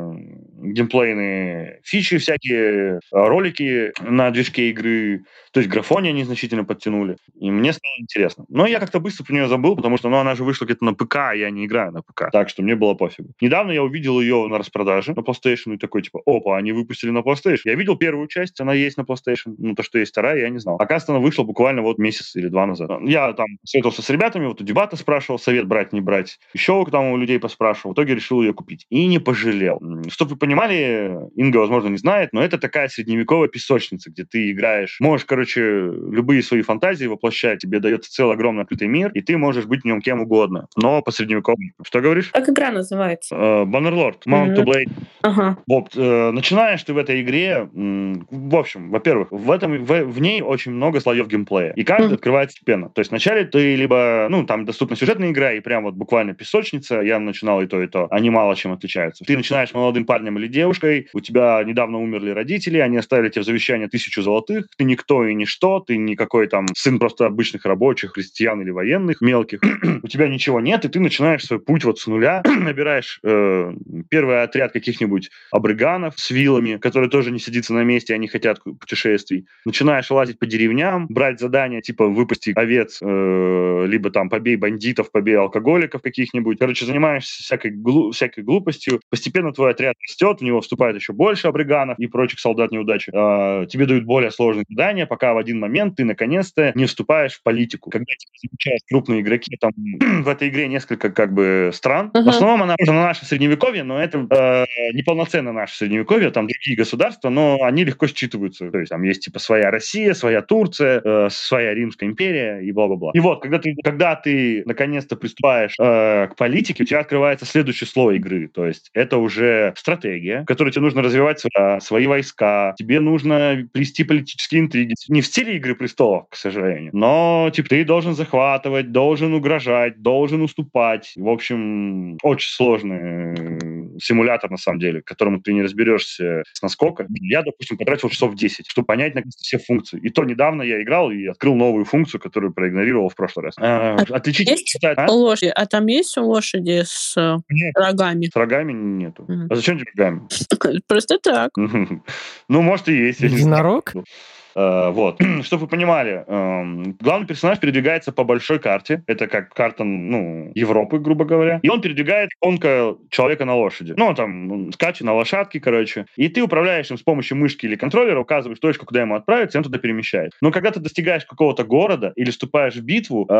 геймплейные фичи всякие, ролики на движке игры, то есть графоне они значительно подтянули. И мне стало интересно. Но я как-то быстро про нее забыл, потому что ну, она же вышла где-то на ПК, а я не играю на ПК. Так что мне было пофигу. Недавно я увидел ее на распродаже на PlayStation и такой, типа, опа, они выпустили на PlayStation. Я видел первую часть, она есть на PlayStation. Ну, то, что есть вторая, я не знал. Оказывается, она вышла буквально вот месяц или два назад. Я там советовался с ребятами, вот у дебата спрашивал, совет брать, не брать. Еще там у людей поспрашивал. В итоге решил ее купить. И не пожалел. Чтобы вы понимали, Инга, возможно, не знает, но это такая средневековая песочница, где ты играешь. Можешь, короче, любые свои фантазии воплощать, тебе дается целый огромный открытый мир, и ты можешь быть в нем кем угодно, но по средневековому. Что говоришь? Как игра называется? Баннерлорд, uh, Mount to Blade. Ага. Вот, э, начинаешь ты в этой игре, в общем, во-первых, в, этом, в, в ней очень много слоев геймплея, и каждый mm-hmm. открывается постепенно. То есть вначале ты либо, ну, там доступна сюжетная игра, и прям вот буквально песочница, я начинал и то, и то, они мало чем отличаются. Ты начинаешь молодым парнем или девушкой, у тебя недавно умерли родители, они оставили тебе в завещание тысячу золотых, ты никто и ничто, ты никакой там сын просто обычных рабочих, крестьян или военных мелких, у тебя ничего нет, и ты начинаешь свой путь вот с нуля, набираешь э, первый отряд каких-нибудь абрыганов с вилами, которые тоже не сидятся на месте, они хотят путешествий. Начинаешь лазить по деревням, брать задания типа выпусти овец, э, либо там побей бандитов, побей алкоголиков каких-нибудь. Короче, занимаешься всякой, глу- всякой глупостью. Постепенно твой отряд растет, в него вступает еще больше абрыганов и прочих солдат неудачи. Э, тебе дают более сложные задания, пока в один момент ты наконец-то не вступаешь в политику. Когда тебя замечают крупные игроки, там в этой игре несколько как бы стран. Uh-huh. В основном она уже на наше средневековье, но это э, неполноценно наше средневековье, там другие государства, но они легко считываются. То есть там есть типа своя Россия, своя Турция, э, своя Римская империя и бла-бла-бла. И вот, когда ты, когда ты наконец-то приступаешь э, к политике, у тебя открывается следующий слой игры. То есть это уже стратегия, стратегия, в которой тебе нужно развивать свои, свои войска, тебе нужно плести политические интриги. Не в стиле «Игры престолов», к сожалению, но типа ты должен захватывать, должен угрожать, должен уступать. В общем, очень сложный э, симулятор, на самом деле, к которому ты не разберешься с насколько. Я, допустим, потратил часов 10, чтобы понять наконец все функции. И то недавно я играл и открыл новую функцию, которую проигнорировал в прошлый раз. А, отличить... Есть а? лошади? А там есть лошади с э, Нет. рогами? С рогами нету. Mm. А зачем тебе рогами? Просто так. Ну, может, и есть. Единорог? Э, вот. Чтобы вы понимали, эм, главный персонаж передвигается по большой карте. Это как карта, ну, Европы, грубо говоря. И он передвигает тонко человека на лошади. Ну, он там скачет на лошадке, короче. И ты управляешь им с помощью мышки или контроллера, указываешь точку, куда ему отправиться, и он туда перемещает. Но когда ты достигаешь какого-то города или вступаешь в битву, э,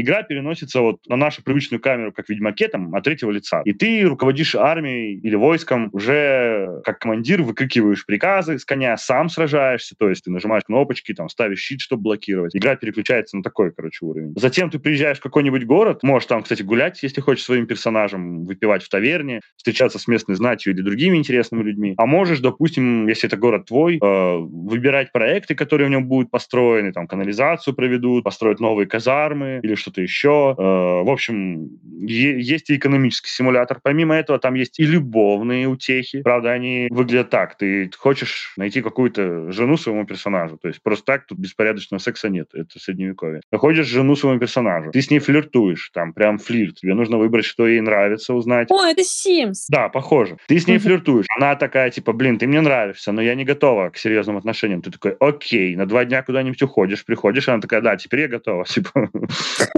игра переносится вот на нашу привычную камеру, как в Ведьмаке, там, от третьего лица. И ты руководишь армией или войском, уже как командир выкрикиваешь приказы с коня, сам сражаешься, то есть ты нажимаешь нажимаешь кнопочки, там, ставишь щит, чтобы блокировать. Игра переключается на такой, короче, уровень. Затем ты приезжаешь в какой-нибудь город, можешь там, кстати, гулять, если хочешь, своим персонажем, выпивать в таверне, встречаться с местной знатью или другими интересными людьми. А можешь, допустим, если это город твой, э, выбирать проекты, которые в нем будут построены, там, канализацию проведут, построят новые казармы или что-то еще. Э, в общем, есть и экономический симулятор. Помимо этого, там есть и любовные утехи. Правда, они выглядят так. Ты хочешь найти какую-то жену своему персонажу, персонажу. То есть просто так тут беспорядочного секса нет. Это средневековье. Находишь жену своему персонажу. Ты с ней флиртуешь. Там прям флирт. Тебе нужно выбрать, что ей нравится, узнать. О, это Sims. Да, похоже. Ты с ней флиртуешь. Она такая, типа, блин, ты мне нравишься, но я не готова к серьезным отношениям. Ты такой, окей, на два дня куда-нибудь уходишь, приходишь, она такая, да, теперь я готова. Типа,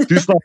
ты снова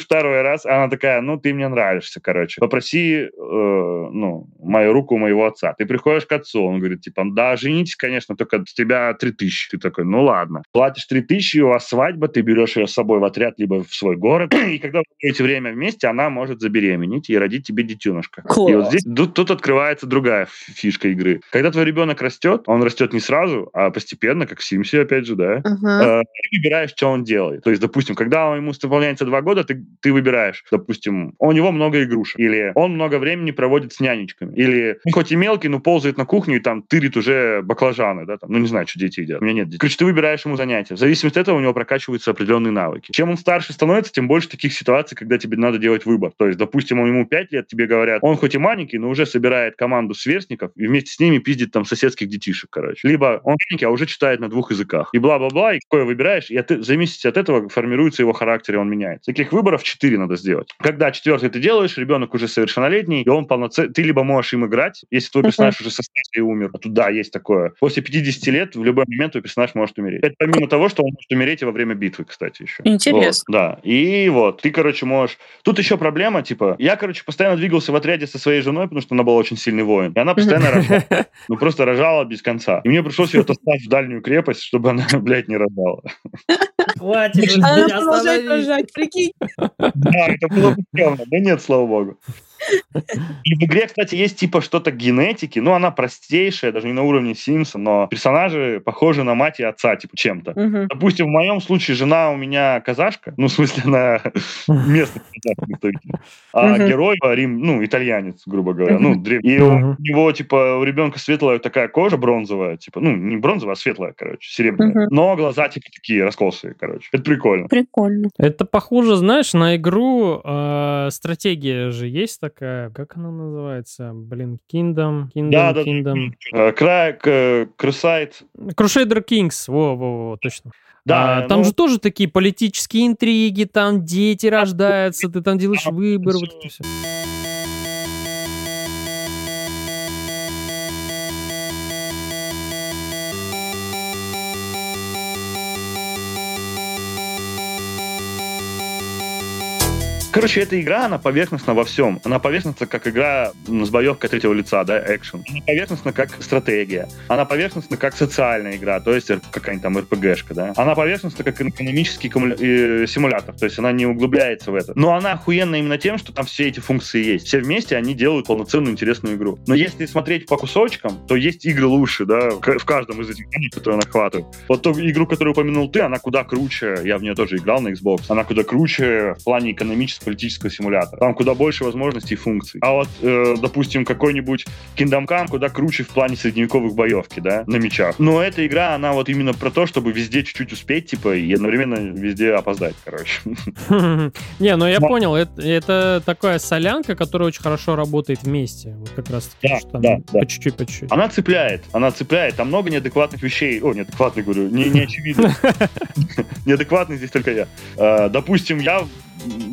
второй раз, она такая, ну, ты мне нравишься, короче. Попроси, э, ну, мою руку моего отца. Ты приходишь к отцу, он говорит, типа, да, женитесь, конечно, только с тебя три тысячи тысяч. Ты такой, ну ладно. Платишь 3 тысячи, у вас свадьба, ты берешь ее с собой в отряд, либо в свой город, и когда вы будете время вместе, она может забеременеть и родить тебе детенышка. Класс. И вот здесь тут, тут открывается другая фишка игры. Когда твой ребенок растет, он растет не сразу, а постепенно, как в Симсе, опять же, да, uh-huh. ты выбираешь, что он делает. То есть, допустим, когда ему исполняется два года, ты, ты выбираешь, допустим, у него много игрушек, или он много времени проводит с нянечками, или хоть и мелкий, но ползает на кухню и там тырит уже баклажаны, да, там, ну не знаю, что дети едят у меня нет детей. Короче, ты выбираешь ему занятия. В зависимости от этого у него прокачиваются определенные навыки. Чем он старше становится, тем больше таких ситуаций, когда тебе надо делать выбор. То есть, допустим, ему 5 лет, тебе говорят, он хоть и маленький, но уже собирает команду сверстников и вместе с ними пиздит там соседских детишек, короче. Либо он маленький, а уже читает на двух языках. И бла-бла-бла, и какое выбираешь, и от, в зависимости от этого формируется его характер, и он меняется. Таких выборов 4 надо сделать. Когда четвертый ты делаешь, ребенок уже совершеннолетний, и он полноценный, ты либо можешь им играть, если твой персонаж уже со и умер. А тут да, есть такое. После 50 лет в любой момент твой персонаж может умереть. Это помимо того, что он может умереть и во время битвы, кстати, еще. Интересно. Вот, да. И вот, ты, короче, можешь... Тут еще проблема, типа, я, короче, постоянно двигался в отряде со своей женой, потому что она была очень сильный воин. И она постоянно рожала. Ну, просто рожала без конца. И мне пришлось ее таскать в дальнюю крепость, чтобы она, блядь, не рожала. Хватит, Она продолжает рожать, прикинь. Да, это было бы. Да нет, слава богу. И в игре, кстати, есть типа что-то генетики, ну, она простейшая, даже не на уровне Симса, но персонажи похожи на мать и отца, типа, чем-то. Угу. Допустим, в моем случае жена у меня казашка, ну, в смысле, она местный казах, а угу. герой Рим, ну, итальянец, грубо говоря, ну, древ... И у него, типа, у ребенка светлая такая кожа бронзовая, типа, ну, не бронзовая, а светлая, короче, серебряная. Угу. Но глаза, типа, такие раскосые, короче. Это прикольно. Прикольно. Это похоже, знаешь, на игру э, стратегия же есть такая такая, как она называется? Блин, Kingdom, Kingdom, да, да, Kingdom. Да, Край, Крусайд. Crusader Kings, во-во-во, точно. Да, а, там но... же тоже такие политические интриги, там дети рождаются, ты там делаешь выбор, вот это все. Короче, эта игра, она поверхностна во всем. Она поверхностна как игра с боевкой третьего лица, да, экшен. Она поверхностна как стратегия. Она поверхностна как социальная игра, то есть какая-нибудь там РПГшка, да. Она поверхностна как экономический э, симулятор, то есть она не углубляется в это. Но она охуенна именно тем, что там все эти функции есть. Все вместе они делают полноценную интересную игру. Но если смотреть по кусочкам, то есть игры лучше, да, в каждом из этих игр, которые она хватает. Вот ту игру, которую упомянул ты, она куда круче, я в нее тоже играл на Xbox, она куда круче в плане экономического политического симулятора. Там куда больше возможностей и функций. А вот, э, допустим, какой-нибудь Kingdom Come куда круче в плане средневековых боевки, да, на мечах. Но эта игра, она вот именно про то, чтобы везде чуть-чуть успеть, типа, и одновременно везде опоздать, короче. Не, ну я понял, это такая солянка, которая очень хорошо работает вместе. Вот как раз таки, да, по чуть-чуть, по чуть-чуть. Она цепляет, она цепляет. Там много неадекватных вещей. О, неадекватных, говорю, не, очевидно. Неадекватный здесь только я. А, допустим, я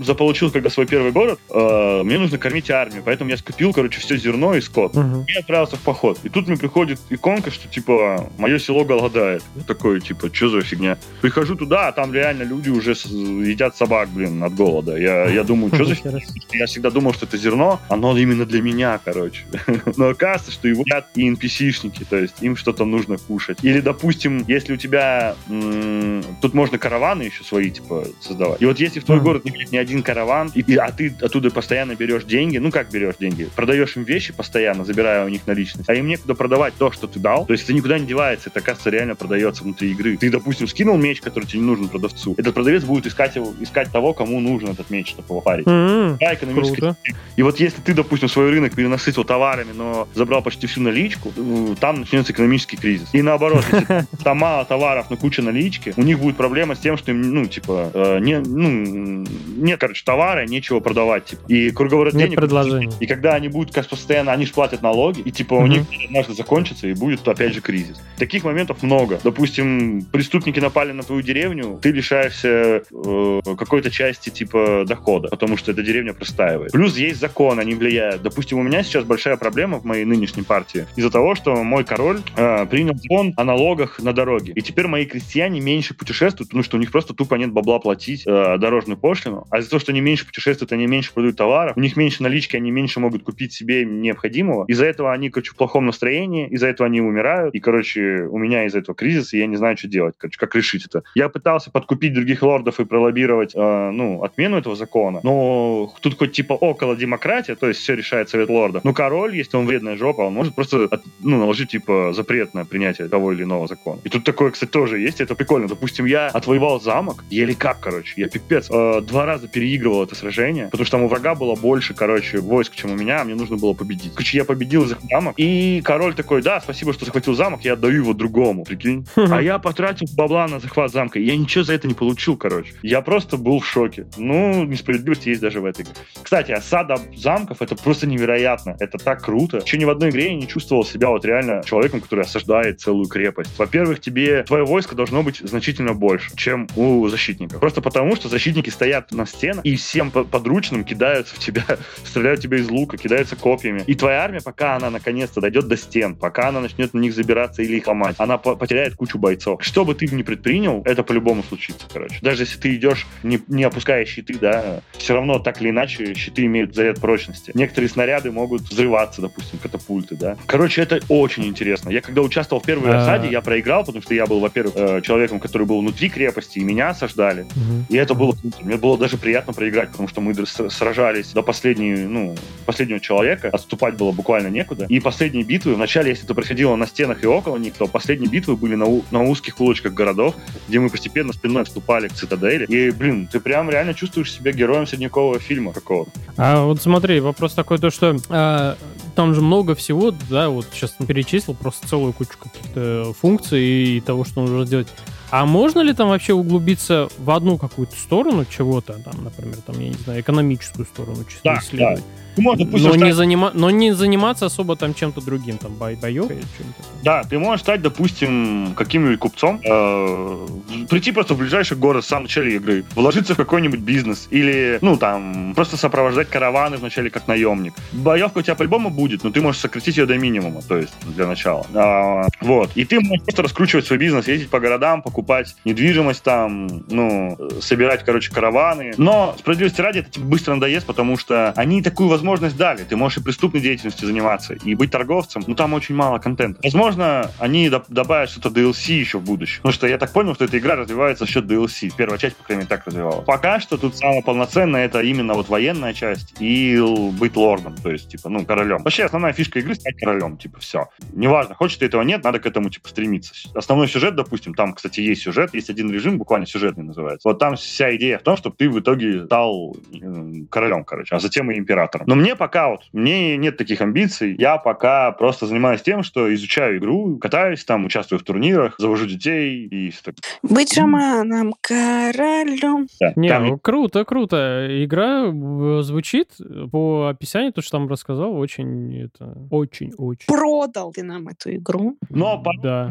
заполучил когда свой первый город, э, мне нужно кормить армию, поэтому я скупил, короче, все зерно и скот. Uh-huh. И отправился в поход. И тут мне приходит иконка, что, типа, мое село голодает. Я такой, типа, что за фигня? Прихожу туда, а там реально люди уже едят собак, блин, от голода. Я, я думаю, что за фигня? Я всегда думал, что это зерно, оно именно для меня, короче. Но оказывается, что его едят и NPC-шники, то есть им что-то нужно кушать. Или, допустим, если у тебя... М- тут можно караваны еще свои, типа, создавать. И вот если в твой город не не один караван, и, а ты оттуда постоянно берешь деньги, ну как берешь деньги? Продаешь им вещи постоянно, забирая у них наличность, а им некуда продавать то, что ты дал, то есть это никуда не девается, это, оказывается, реально продается внутри игры. Ты, допустим, скинул меч, который тебе не нужен продавцу, этот продавец будет искать его, искать того, кому нужен этот меч, чтобы его парить. Mm-hmm. Да, экономическая. И вот если ты, допустим, свой рынок перенасытил товарами, но забрал почти всю наличку, ну, там начнется экономический кризис. И наоборот, если там мало товаров, но куча налички, у них будет проблема с тем, что им, ну, типа, э, не, ну, нет, короче, товара, нечего продавать, типа. И круговорот нет денег... предложений. И когда они будут постоянно, они же платят налоги, и типа у них однажды закончится, и будет опять же кризис. Таких моментов много. Допустим, преступники напали на твою деревню, ты лишаешься э, какой-то части типа дохода, потому что эта деревня простаивает. Плюс есть закон, они влияют. Допустим, у меня сейчас большая проблема в моей нынешней партии из-за того, что мой король э, принял закон о налогах на дороге. И теперь мои крестьяне меньше путешествуют, потому что у них просто тупо нет бабла платить э, дорожную пошлину. А из-за того, что они меньше путешествуют, они меньше продают товаров, у них меньше налички, они меньше могут купить себе необходимого. Из-за этого они, короче, в плохом настроении, из-за этого они умирают. И, короче, у меня из-за этого кризис, и я не знаю, что делать, короче, как решить это. Я пытался подкупить других лордов и пролоббировать, э, ну, отмену этого закона, но тут хоть типа около демократия, то есть все решает совет лордов. Но король, если он вредная жопа, он может просто от, ну, наложить типа запрет на принятие того или иного закона. И тут такое, кстати, тоже есть, это прикольно. Допустим, я отвоевал замок, еле как, короче, я пипец, э, два раза переигрывал это сражение, потому что там у врага было больше, короче, войск, чем у меня, а мне нужно было победить. Короче, я победил за замок, и король такой, да, спасибо, что захватил замок, я отдаю его другому, прикинь. А я потратил бабла на захват замка, и я ничего за это не получил, короче. Я просто был в шоке. Ну, несправедливость есть даже в этой игре. Кстати, осада замков — это просто невероятно. Это так круто. Еще ни в одной игре я не чувствовал себя вот реально человеком, который осаждает целую крепость. Во-первых, тебе твое войско должно быть значительно больше, чем у защитников. Просто потому, что защитники стоят на стенах, и всем подручным кидаются в тебя, стреляют тебя из лука, кидаются копьями. И твоя армия, пока она наконец-то дойдет до стен, пока она начнет на них забираться или их ломать, она потеряет кучу бойцов. Что бы ты ни предпринял, это по-любому случится, короче. Даже если ты идешь, не, не опуская щиты, да, все равно так или иначе щиты имеют заряд прочности. Некоторые снаряды могут взрываться, допустим, катапульты, да. Короче, это очень интересно. Я когда участвовал в первой а. осаде, я проиграл, потому что я был, во-первых, э, человеком, который был внутри крепости, и меня осаждали. И это было Мне было даже приятно проиграть, потому что мы сражались до последней, ну, последнего человека, отступать было буквально некуда. И последние битвы, вначале, если это происходило на стенах и около них, то последние битвы были на, на узких улочках городов, где мы постепенно спиной вступали к цитадели. И, блин, ты прям реально чувствуешь себя героем средневекового фильма какого-то. А вот смотри, вопрос такой, то что а, там же много всего, да, вот сейчас перечислил просто целую кучу каких-то функций и того, что нужно сделать. А можно ли там вообще углубиться в одну какую-то сторону чего-то, там, например, там, я не знаю, экономическую сторону чисто да, исследовать? Да. Ты можешь, но, стать... не занима... но не заниматься особо там чем-то другим, там, бой боевкой или чем-то. Да, ты можешь стать, допустим, каким-нибудь купцом, э, прийти просто в ближайший город в самом начале игры, вложиться в какой-нибудь бизнес или, ну, там, просто сопровождать караваны вначале как наемник. Боевка у тебя по-любому будет, но ты можешь сократить ее до минимума, то есть для начала. А, вот. И ты можешь просто раскручивать свой бизнес, ездить по городам, покупать недвижимость там, ну, собирать, короче, караваны. Но, справедливости ради, это тебе быстро надоест, потому что они такую возможность возможность дали. Ты можешь и преступной деятельностью заниматься, и быть торговцем, но там очень мало контента. Возможно, они добавят что-то DLC еще в будущем. Потому что я так понял, что эта игра развивается за счет DLC. Первая часть, по крайней мере, так развивалась. Пока что тут самое полноценное это именно вот военная часть и быть лордом, то есть, типа, ну, королем. Вообще, основная фишка игры стать королем, типа, все. Неважно, хочешь ты этого нет, надо к этому, типа, стремиться. Основной сюжет, допустим, там, кстати, есть сюжет, есть один режим, буквально сюжетный называется. Вот там вся идея в том, чтобы ты в итоге стал э, королем, короче, а затем и императором. Но мне пока вот, мне нет таких амбиций, я пока просто занимаюсь тем, что изучаю игру, катаюсь там, участвую в турнирах, завожу детей и все такое. Быть шаманом, королем. Да, Не, там... ну, круто, круто. Игра э, звучит по описанию, то, что там рассказал, очень, это, очень-очень. Продал ты нам эту игру. Но по да.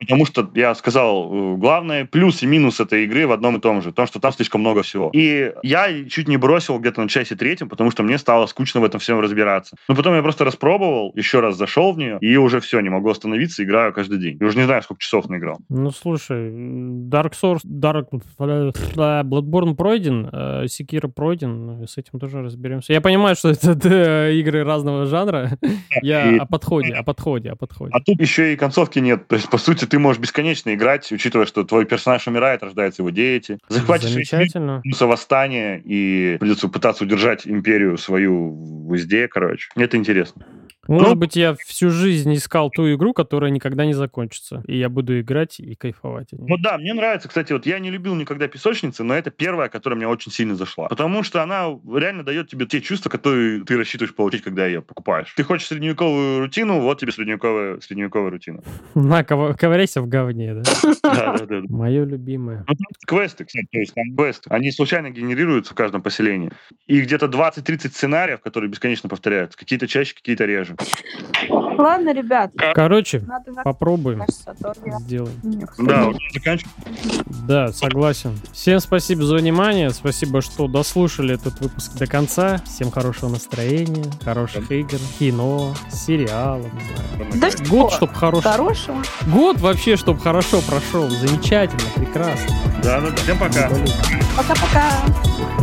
потому что я сказал, э, главное плюс и минус этой игры в одном и том же, то, что там слишком много всего. И я чуть не бросил где-то на часе третьем, потому что мне стало скучно в этом всем разбираться. Но потом я просто распробовал, еще раз зашел в нее, и уже все, не могу остановиться, играю каждый день. И уже не знаю, сколько часов наиграл. Ну, слушай, Dark Source, Dark... Bloodborne пройден, э, Sekiro пройден, ну, с этим тоже разберемся. Я понимаю, что это игры разного жанра. Я о подходе, о подходе, о подходе. А тут еще и концовки нет. То есть, по сути, ты можешь бесконечно играть, учитывая, что твой персонаж умирает, рождается его дети. Захватишь Замечательно. восстание и придется пытаться удержать империю свою в узде, короче. Это интересно. Может ну, быть, я всю жизнь искал ту игру, которая никогда не закончится. И я буду играть и кайфовать. Ну да, мне нравится, кстати, вот я не любил никогда песочницы, но это первая, которая мне очень сильно зашла. Потому что она реально дает тебе те чувства, которые ты рассчитываешь получить, когда ее покупаешь. Ты хочешь средневековую рутину, вот тебе средневековая, средневековая рутина. На, ковыряйся в говне, да? Да, да, да. Мое любимое. Ну, квесты, кстати, то есть там квесты. Они случайно генерируются в каждом поселении. И где-то 20-30 сценариев, которые бесконечно повторяются. Какие-то чаще, какие-то реже тоже. Ладно, ребят. Короче, попробуем. Кажется, Сделаем. Да, заканчиваем. Да, согласен. Всем спасибо за внимание. Спасибо, что дослушали этот выпуск до конца. Всем хорошего настроения, хороших игр, кино, сериалов. Да Год, чтобы хорошо. Хорошего. Год вообще, чтобы хорошо прошел. Замечательно, прекрасно. Да, ну всем пока. Пока-пока.